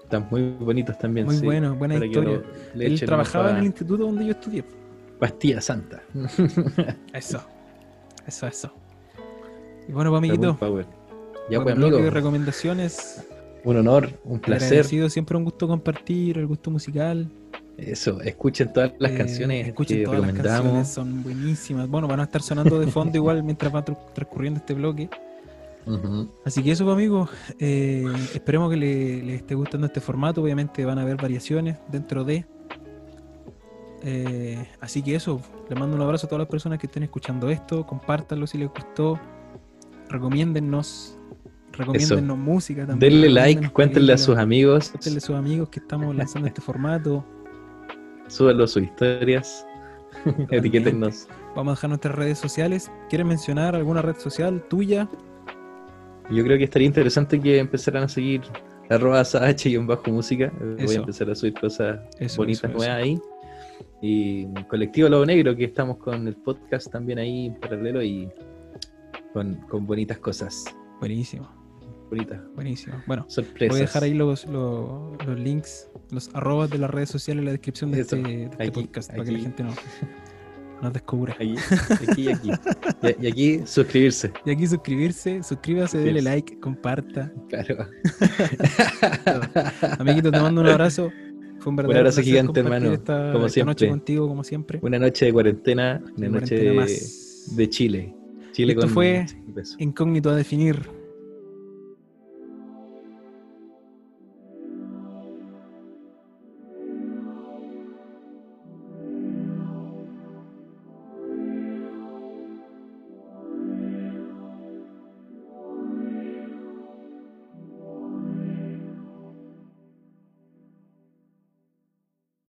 Están muy bonitos también. Muy sí, bueno, buena historia. lo- Él trabajaba en el instituto donde yo estudié. Pastilla Santa. Eso. Eso, eso. Y bueno, pues, amiguito. Ya pues, amigo. de recomendaciones. Un honor, un placer. Agradecido, siempre un gusto compartir el gusto musical. Eso, escuchen todas las Eh, canciones escuchen que todas las canciones, son buenísimas. Bueno, van a estar sonando de fondo igual mientras va tr- transcurriendo este bloque. Así que eso, pues, amigos. eh, esperemos que le- les esté gustando este formato. Obviamente van a haber variaciones dentro de. Eh, así que eso, les mando un abrazo a todas las personas que estén escuchando esto. Compártanlo si les gustó. Recomiéndennos. Recomiéndennos música también. Denle like, cuéntenle a sus amigos, Cuéntenle a sus amigos que estamos lanzando este formato. Súbanlo sus historias, etiquétennos. Vamos a dejar nuestras redes sociales. ¿Quieres mencionar alguna red social tuya? Yo creo que estaría interesante que empezaran a seguir arroba h bajo música. Voy Eso. a empezar a subir cosas Eso, bonitas eso, nuevas ahí. Y Colectivo Lobo Negro, que estamos con el podcast también ahí en paralelo y con, con bonitas cosas. Buenísimo, Bonitas buenísimo. Bueno, sorpresas. voy a dejar ahí los, los, los links, los arrobas de las redes sociales en la descripción de Eso, este, de este aquí, podcast para que la gente no. nos descubra. Aquí y aquí. Y, y aquí suscribirse. Y aquí suscribirse, suscríbase, dele Suscribirse. like, comparta. Claro. Amiguito, te mando un abrazo. Fue un verdadero abrazo placer gigante, hermano, Esta, como esta noche siempre. contigo, como siempre. Una noche de cuarentena, una noche cuarentena de, Chile. Chile Esto con fue. Incógnito a definir.